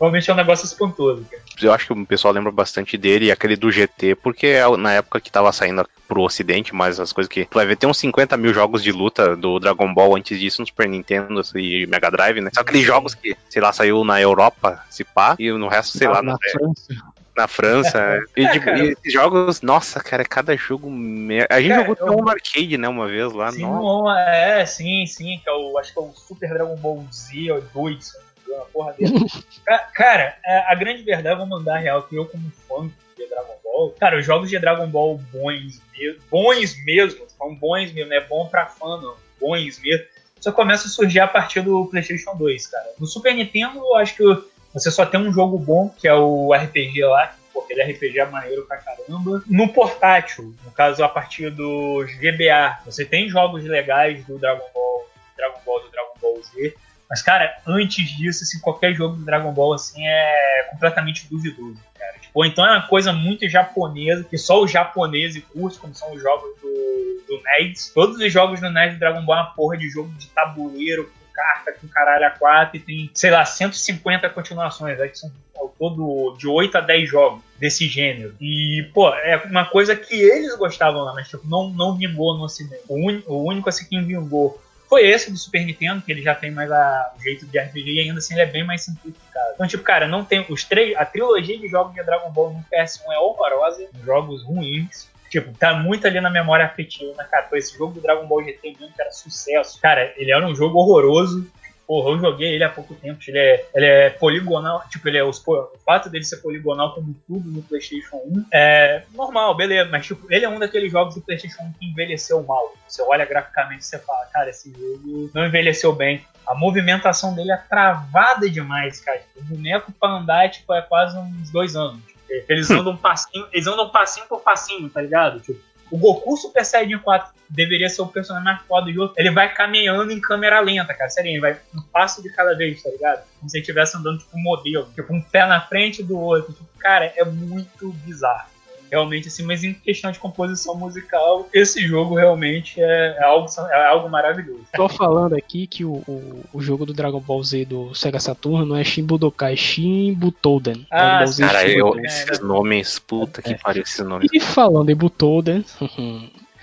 Realmente é um negócio espantoso, cara. Eu acho que o pessoal lembra bastante dele e aquele do GT, porque é na época que tava saindo pro ocidente, mas as coisas que. Tu vai ver, tem uns 50 mil jogos de luta do Dragon Ball antes disso no Super Nintendo e Mega Drive, né? São aqueles jogos que, sei lá, saiu na Europa, se pá, e no resto, sei lá, na na, França. na França. e, É, tipo, cara. e esses jogos, nossa, cara, cada jogo. mer- A gente Cara, jogou eu- até um arcade, né, uma vez lá. Sim, nossa. não, é, sim, sim, que é o, acho que é o Super Dragon Ball Z ou 2, uma porra dele. Ca- cara, é, a grande verdade, eu vou mandar a real, que eu como fã de Dragon Ball, cara, os jogos de Dragon Ball bons mesmo, bons mesmo, são bons mesmo, não é bom pra fã não, bons mesmo, só começa a surgir a partir do Playstation 2, cara. No Super Nintendo, eu acho que você só tem um jogo bom, que é o RPG lá, que, pô, aquele RPG é maneiro pra caramba. No portátil, no caso a partir do GBA, você tem jogos legais do Dragon Ball, Dragon Ball do Dragon Ball Z. Mas, cara, antes disso, assim, qualquer jogo do Dragon Ball assim, é completamente duvidoso, cara. Tipo, ou então é uma coisa muito japonesa, que só os japoneses curtem, como são os jogos do, do NES. Todos os jogos do NES do Dragon Ball é uma porra de jogo de tabuleiro, com carta, com caralho a 4, e tem, sei lá, 150 continuações, aí que são ao todo de 8 a 10 jogos desse gênero. E, pô, é uma coisa que eles gostavam lá, mas tipo, não, não vingou no ocidente. O, uni- o único assim que vingou foi esse do Super Nintendo, que ele já tem mais a- o jeito de RPG e ainda assim ele é bem mais simplificado. Então, tipo, cara, não tem os três. A trilogia de jogos de Dragon Ball no PS1 é horrorosa, jogos ruins. Tipo, tá muito ali na memória afetiva, cara. Pô, esse jogo do Dragon Ball GT mesmo, que era sucesso. Cara, ele era um jogo horroroso. Porra, eu joguei ele há pouco tempo. Ele é, ele é poligonal. Tipo, ele é os, o fato dele ser poligonal como tudo no PlayStation 1 é normal, beleza. Mas, tipo, ele é um daqueles jogos do PlayStation 1 que envelheceu mal. Você olha graficamente e você fala, cara, esse jogo não envelheceu bem. A movimentação dele é travada demais, cara. O boneco pra andar tipo, é quase uns dois anos. Eles andam passinho, eles andam passinho por passinho, tá ligado? Tipo, o Goku Super Saiyajin 4 deveria ser o personagem mais foda do jogo. Ele vai caminhando em câmera lenta, cara. Sério, ele vai um passo de cada vez, tá ligado? Como se ele estivesse andando tipo um modelo. Tipo, um pé na frente do outro. Tipo, cara, é muito bizarro. Realmente, assim, mas em questão de composição musical, esse jogo realmente é, é algo, é algo maravilhoso. Tô falando aqui que o, o, o jogo do Dragon Ball Z do Sega Saturn não é Shin Budokai, é Shin Butoden. Ah, Dragon Ball Z Cara, Shin eu, Butoden. esses nomes, puta que pariu, esses nomes. E falando em Butoden,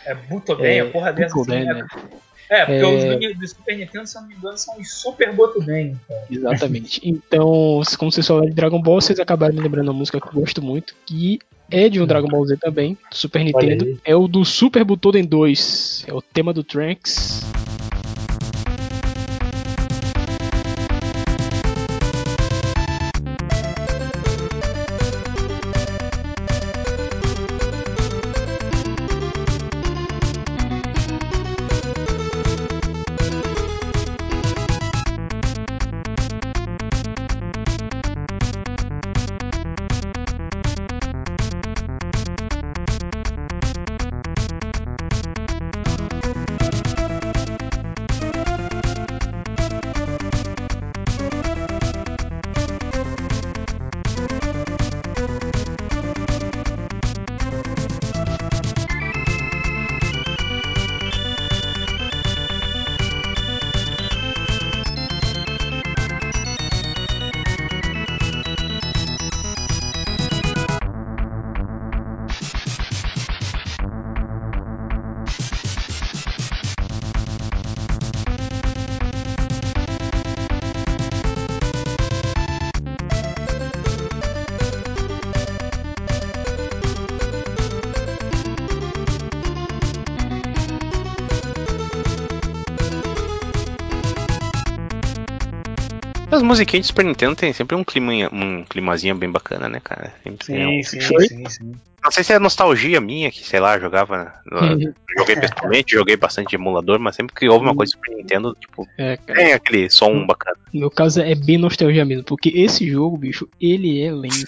É Butoden, É, a porra dessa. Butoden, assim, né? é, é, porque É. os do, do Super Nintendo, se eu não me engano, são os Super Butoden. cara. Exatamente. Então, como vocês falaram de Dragon Ball, vocês acabaram me lembrando uma música que eu gosto muito, que é de um Dragon Ball Z também, do Super Nintendo. É o do Super Butoden 2. É o tema do Trunks. As musiquinhas de Super Nintendo tem sempre um, clima, um climazinho bem bacana, né, cara? Sempre tem um- sim, sim, sim. Não sei se é nostalgia minha, que sei lá, jogava. Uhum. joguei pessoalmente, joguei bastante de emulador, mas sempre que houve uma coisa de Super Nintendo, tipo, É, tem aquele som bacana. No meu caso é bem nostalgia mesmo, porque esse jogo, bicho, ele é lento.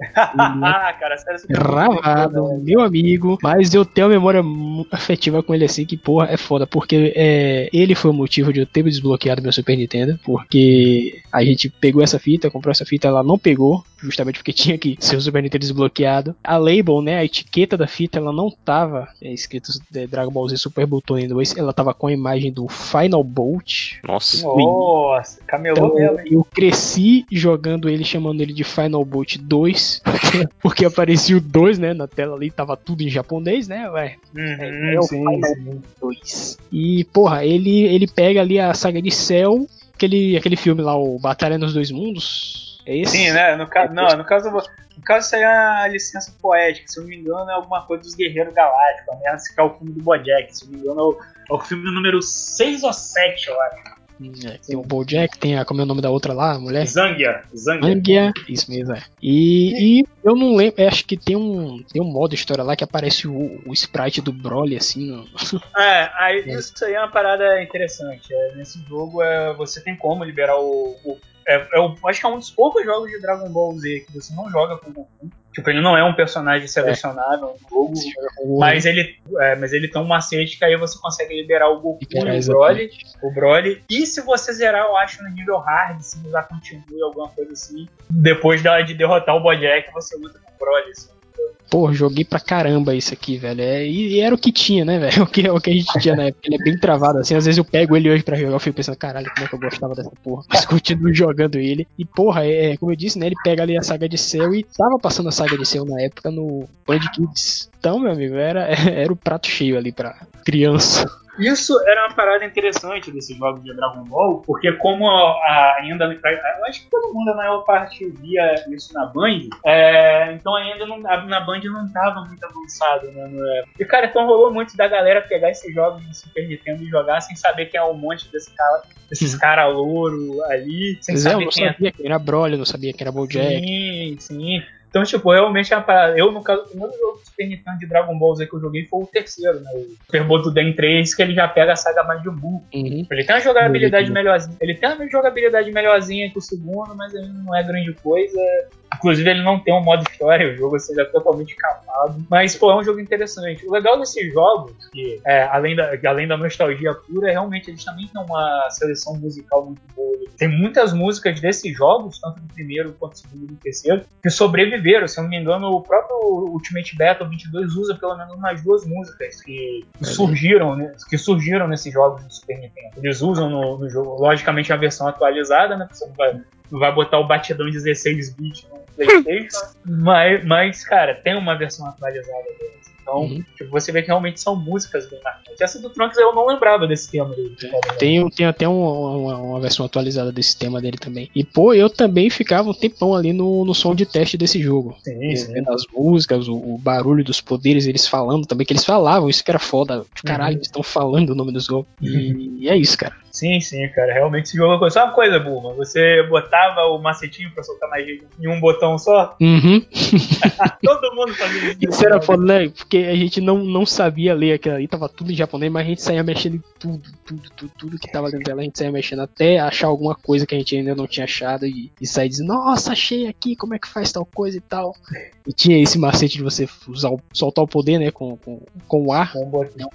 É ah, cara, sério, Nintendo, né? meu amigo, mas eu tenho uma memória afetiva com ele assim, que porra, é foda, porque é, ele foi o motivo de eu ter desbloqueado meu Super Nintendo, porque a gente pegou essa fita, comprou essa fita, ela não pegou, justamente porque tinha que ser o Super Nintendo desbloqueado. A label, né, a etiqueta da fita, ela não tava é, escrito é, Dragon Ball Z Super Butoden 2, ela tava com a imagem do Final Bolt. Nossa. Nossa, camelou Então, mesmo, eu cresci jogando ele, chamando ele de Final Bolt 2, porque aparecia o 2, né, na tela ali, tava tudo em japonês, né, ué, Uhum, é o sim, sim. 2. E, porra, ele, ele pega ali a saga de Cell, aquele, aquele filme lá, o Batalha nos Dois Mundos, é esse? Sim, né? No, ca... não, no caso, no caso isso aí é a licença poética. Se eu não me engano, é alguma coisa dos Guerreiros Galácticos. Né? Esse que é o filme do Bojack. Se eu não me engano, é o, é o filme número 6 ou 7, eu acho. É, tem o Bojack, tem a, como é o nome da outra lá, a mulher? Zangia. Zangia. Angia, isso mesmo, é. E, e eu não lembro, acho que tem um, tem um modo história lá que aparece o, o sprite do Broly assim. No... É, aí, isso aí é uma parada interessante. É, nesse jogo é, você tem como liberar o. o- é, é o- acho que é um dos poucos jogos de Dragon Ball Z que você não joga com o Goku. Tipo, ele não é um personagem selecionável no jogo. Mas ele, é, mas ele tem um macete que aí você consegue liberar o Goku Liberar e o Broly, o Broly. E se você zerar, eu acho, no nível hard, se usar continue, alguma coisa assim, depois da- de derrotar o Bojack, você luta com o Broly. Assim. Pô, joguei pra caramba isso aqui, velho. É, e, e era o que tinha, né, velho? O que, o que a gente tinha na época. Ele é bem travado, assim. Às vezes eu pego ele hoje pra jogar, eu fico pensando, caralho, como é que eu gostava dessa porra. Mas continuo jogando ele. E, porra, é, como eu disse, né? Ele pega ali a saga de Cell e tava passando a saga de Cell na época no Band Kids. Então, meu amigo, era, era o prato cheio ali pra criança. Isso era uma parada interessante desses jogos de Dragon Ball, porque como a- ainda. Eu acho que todo mundo, a maior parte, via isso na Band, é, então ainda não, na Band não tava muito avançado, né? no época. E, cara, então rolou muito da galera pegar esses jogos de Super Nintendo e jogar sem saber quem é um monte desse cara, desses cara louro ali, sem Mas é, eu saber não quem é sabia quem era Broly, eu não sabia quem era Bojack. Sim, sim. Então, tipo, realmente é uma parada. Eu, no caso, o primeiro jogo de Super Nintendo de Dragon Ball Z que eu joguei foi o terceiro, né? O Super Botoden 3, que ele já pega a saga Majin Buu. Uhum. Ele tem uma jogabilidade Bonito. melhorzinha. Ele tem uma jogabilidade melhorzinha que o segundo, mas ainda não é grande coisa. Inclusive, ele não tem um modo história, o jogo seja totalmente capado. Mas, pô, é um jogo interessante. O legal desses jogos, que é, além, da, além da nostalgia pura, é realmente eles também têm uma seleção musical muito boa. Tem muitas músicas desses jogos, tanto do primeiro quanto do segundo e do terceiro, que sobreviveram. Se eu não me engano, o próprio Ultimate Battle 22 usa pelo menos umas duas músicas que, que surgiram, né, que surgiram nesses jogos do Super Nintendo. Eles usam no, no jogo, logicamente, a versão atualizada, né? porque Você não vai, não vai botar o batidão 16 bits no PlayStation, mas, mas, cara, tem uma versão atualizada deles. Então, Uhum. tipo, você vê que realmente são músicas bem marcantes. Essa do Trunks eu não lembrava desse tema dele. Tem, tem até um- uma, uma versão atualizada desse tema dele também. E, pô, eu também ficava um tempão ali no, no som de teste desse jogo. Sim, sim. As músicas, o, o barulho dos poderes, eles falando também, que eles falavam, isso que era foda. De caralho, Uhum. eles estão falando o nome dos jogos. E, e é isso, cara. Sim, sim, cara. Realmente esse jogo é coisa. Sabe uma coisa, Bulma? Você botava o macetinho pra soltar magia em um botão só? Uhum. Todo mundo fazia isso. Isso era foda, né? Porque a gente não, não sabia ler aquilo ali, tava tudo em japonês, mas a gente saía mexendo em tudo, tudo, tudo, tudo que tava dentro dela, a gente saía mexendo até achar alguma coisa que a gente ainda não tinha achado e, e sair dizendo, nossa, achei aqui, como é que faz tal coisa e tal. E tinha esse macete de você usar soltar o poder, né, com, com, com o ar.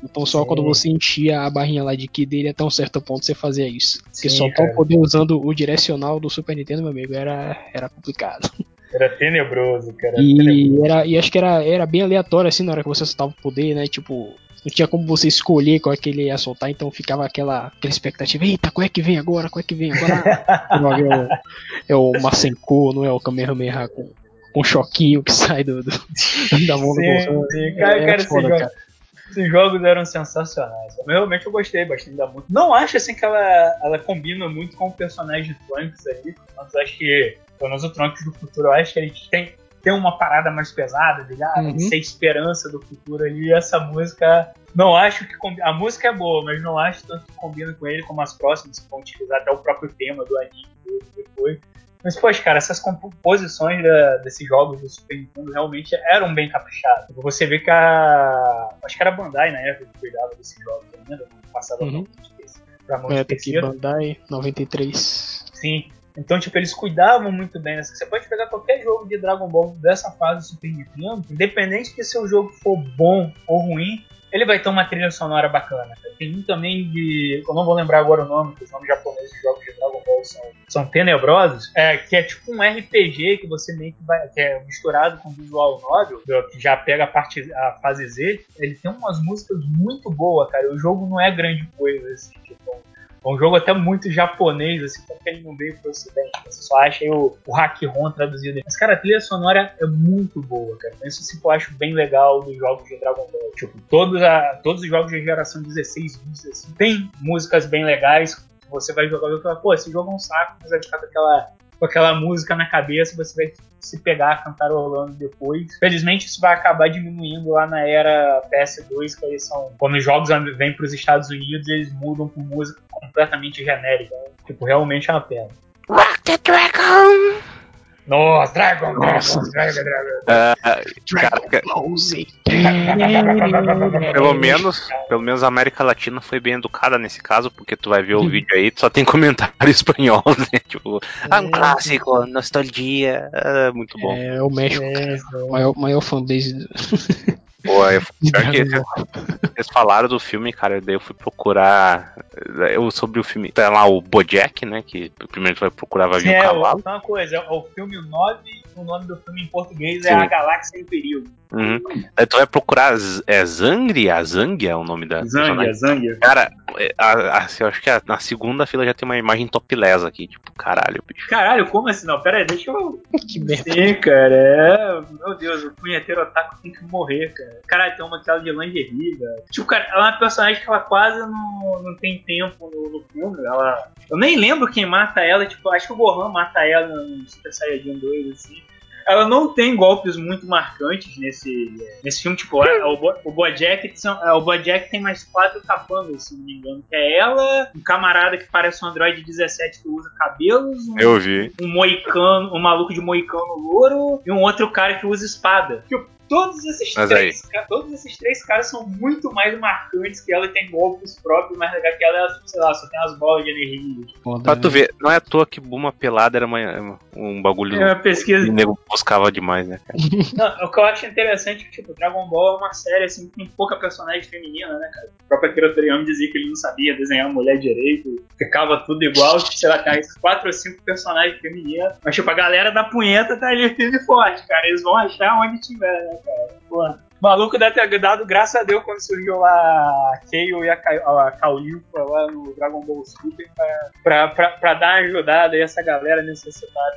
Então só Sim. quando você enchia a barrinha lá de ki dele até um certo ponto você fazia isso. Porque Sim, soltar cara. o poder usando o direcional do Super Nintendo, meu amigo, era, era complicado. Era tenebroso, cara. tenebroso. E, era, e acho que era, era bem aleatório, assim, na hora que você soltava o poder, né? Tipo, não tinha como você escolher qual é que ele ia soltar, então ficava aquela, aquela expectativa, eita, qual é que vem agora? Qual é que vem agora? É, o, é o Masenko, não é o Kamehameha com, com choquinho que sai do, do- da mão do Sim, Gohan. sim. Cara, É cara, esse foda, jogo- cara. Esses jogos eram sensacionais. Eu, realmente eu gostei bastante da música. Não acho assim que ela, ela combina muito com o personagem de Trunks ali. Mas acho que, pelo menos o Trunks do futuro, eu acho que ele tem, tem uma parada mais pesada de, ah, Uhum. ser esperança do futuro ali. E essa música, não acho que combi- A música é boa, mas não acho tanto que combina com ele como as próximas que vão utilizar até o próprio tema do anime depois. Mas, poxa, cara, essas composições da- desses jogos do Super Nintendo realmente eram bem caprichadas. Você vê que a. Acho que era a Bandai na época que cuidava desses jogos ainda, no passado Uhum. pra mão de É, terceiro. Bandai 93. Sim. Então, tipo, eles cuidavam muito bem. Assim, você pode pegar qualquer jogo de Dragon Ball dessa fase do Super Nintendo, independente que seu jogo for bom ou ruim, ele vai ter uma trilha sonora bacana. Tem um também de. Eu não vou lembrar agora o nome, porque os nomes japoneses de jogos de Dragon Ball são, são tenebrosos. É, que é tipo um RPG que você meio que vai. que é misturado com visual novel, que já pega a, parte, a fase Z. Ele tem umas músicas muito boas, cara. O jogo não é grande coisa, assim, tipo. É um jogo até muito japonês, assim, porque ele não veio pro ocidente. Você só acha aí o, o Hack-Ron traduzido. Mas, cara, a trilha sonora é muito boa, cara. Isso assim, eu acho bem legal dos jogos de Dragon Ball. Tipo, todos, a, todos os jogos de geração 16 bits, assim, tem músicas bem legais. Você vai jogar e fala, pô, esse jogo é um saco, mas vai ficar com aquela com aquela música na cabeça, você vai se pegar cantarolando depois. Felizmente isso vai acabar diminuindo lá na era PS2, que eles são. Quando os jogos vêm para os Estados Unidos, eles mudam com música completamente genérica. Tipo, realmente é uma pena. Rock the Dragon! Nossa, Dragon, Nossa. Dragon, Dragon, cara, pelo menos, pelo menos a América Latina foi bem educada nesse caso, porque tu vai ver o vídeo aí, só tem comentário espanhol, né? Tipo, ah, um clássico, nostalgia, é muito bom. É o México, É, o maior, maior fanbase do- Pô, eu, pior que vocês, falaram do filme, cara, daí eu fui procurar eu, sobre o filme. Tem lá o Bojack, né? Que primeiro tu vai procurar, vai vir É, um é cavalo. uma coisa, é o filme 9, o nome do filme em português Sim. é A Galáxia em Perigo. Uhum. Aí tu vai procurar. É Zangria? Zangia é o nome da. personagem. Zangia. Cara, é, a, a- assim, eu acho que a- na segunda fila já tem uma imagem topless aqui, tipo, caralho, bicho. Caralho, como assim? Não, pera aí, deixa eu. Que merda. Sim, cara, é. Meu Deus, o punheteiro otaku tem que morrer, cara. Caralho, tem uma aquela de lingerie, velho. Tipo, cara, ela é uma personagem que ela quase não, não tem tempo no, no filme. Ela. Eu nem lembro quem mata ela, tipo, acho que o Gohan mata ela no Super Saiyajin 2, assim. Ela não tem golpes muito marcantes nesse, nesse filme, tipo, a- o, Bo, o Bojack são- é, o Bojack tem mais quatro capangas, se não me engano. Que é ela, um camarada que parece um Android 17 que usa cabelos, um Eu vi. um moicano, um maluco de moicano louro e um outro cara que usa espada. Tipo, todos esses Mas três, ca- todos esses três caras são muito mais marcantes que ela e tem golpes próprios, mas que ela, sei lá, só tem as bolas de energia. Foda, Pra tu né? ver, não é à toa que Buma pelada era uma- um bagulho É uma que pesquisa. o nego buscava demais, né, cara? Não, o que eu acho interessante é que, tipo, Dragon Ball é uma série assim que tem pouca personagem feminina, né, cara? O próprio Akira Toriyama dizia que ele não sabia desenhar mulher direito, ficava tudo igual, tipo, sei lá, tem uns quatro ou cinco personagens femininos. Mas, tipo, a galera da punheta tá ali firme e forte, cara. Eles vão achar onde tiver, né, cara? O maluco deve ter dado graças a Deus quando surgiu lá a Kaio e a, Kai, a lá no Dragon Ball Super pra, pra, pra, pra dar uma ajudada aí essa galera necessitada.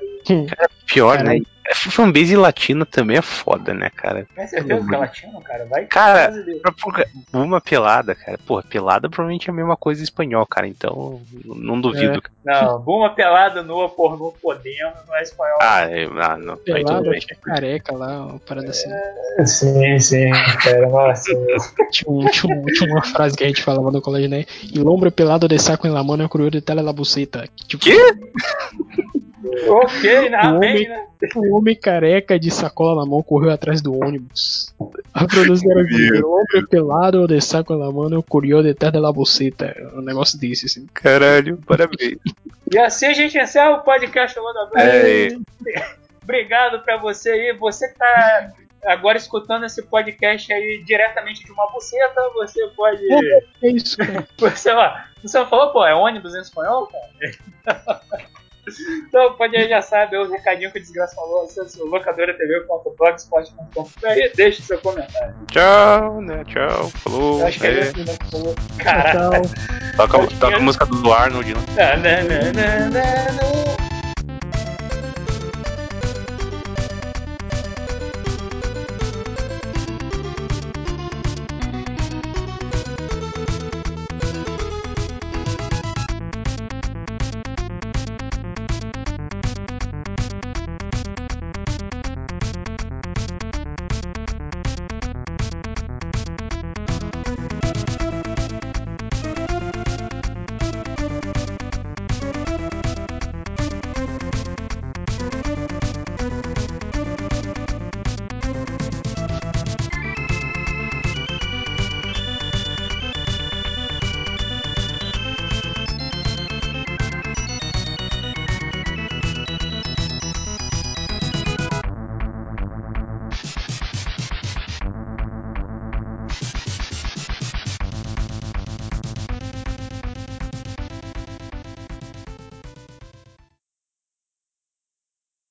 Pior, Caralho. né? A fanbase latina também é foda, né, cara? Tem certeza que ela tinha, cara? Vai Cara. Pra- Uma pelada, cara. Porra, pelada provavelmente é a mesma coisa em espanhol, cara. Então, não duvido. Não, Buma pelada nua, pornô podendo, não é espanhol. Ah, é, ah, não. Aí tudo Pelado, bem. tinha careca lá, uma parada assim. Sim, sim, cara, nossa. Tinha, um- tinha um- tinha uma frase que a gente falava no colégio, né? E lombre pelado de saco em la mano é cruel de tela la buceta. Tipo, Quê? Ok, né? O Amém, homem- né? um homem careca de sacola na mão correu atrás do ônibus. A pronúncia era assim, lombre pelado de saco em la mano é cruel de tela la buceta. Um negócio desse, assim. Caralho, parabéns. E assim a gente encerra o podcast Loda É, Obrigado pra você aí. Você que tá agora escutando esse podcast aí diretamente de uma buceta, você pode. É isso, cara. Você, ó, você falou, pô, é ônibus em espanhol, cara? Então, pode aí, já sabe, é o recadinho que o Desgraça falou, acesse o locadoratv.blogspot.com.br e deixe seu comentário. tchau, né? Tchau. Falou. Eu acho que é isso que falou. Caralho. Tchau. Toca, toca a música do Arnold, né?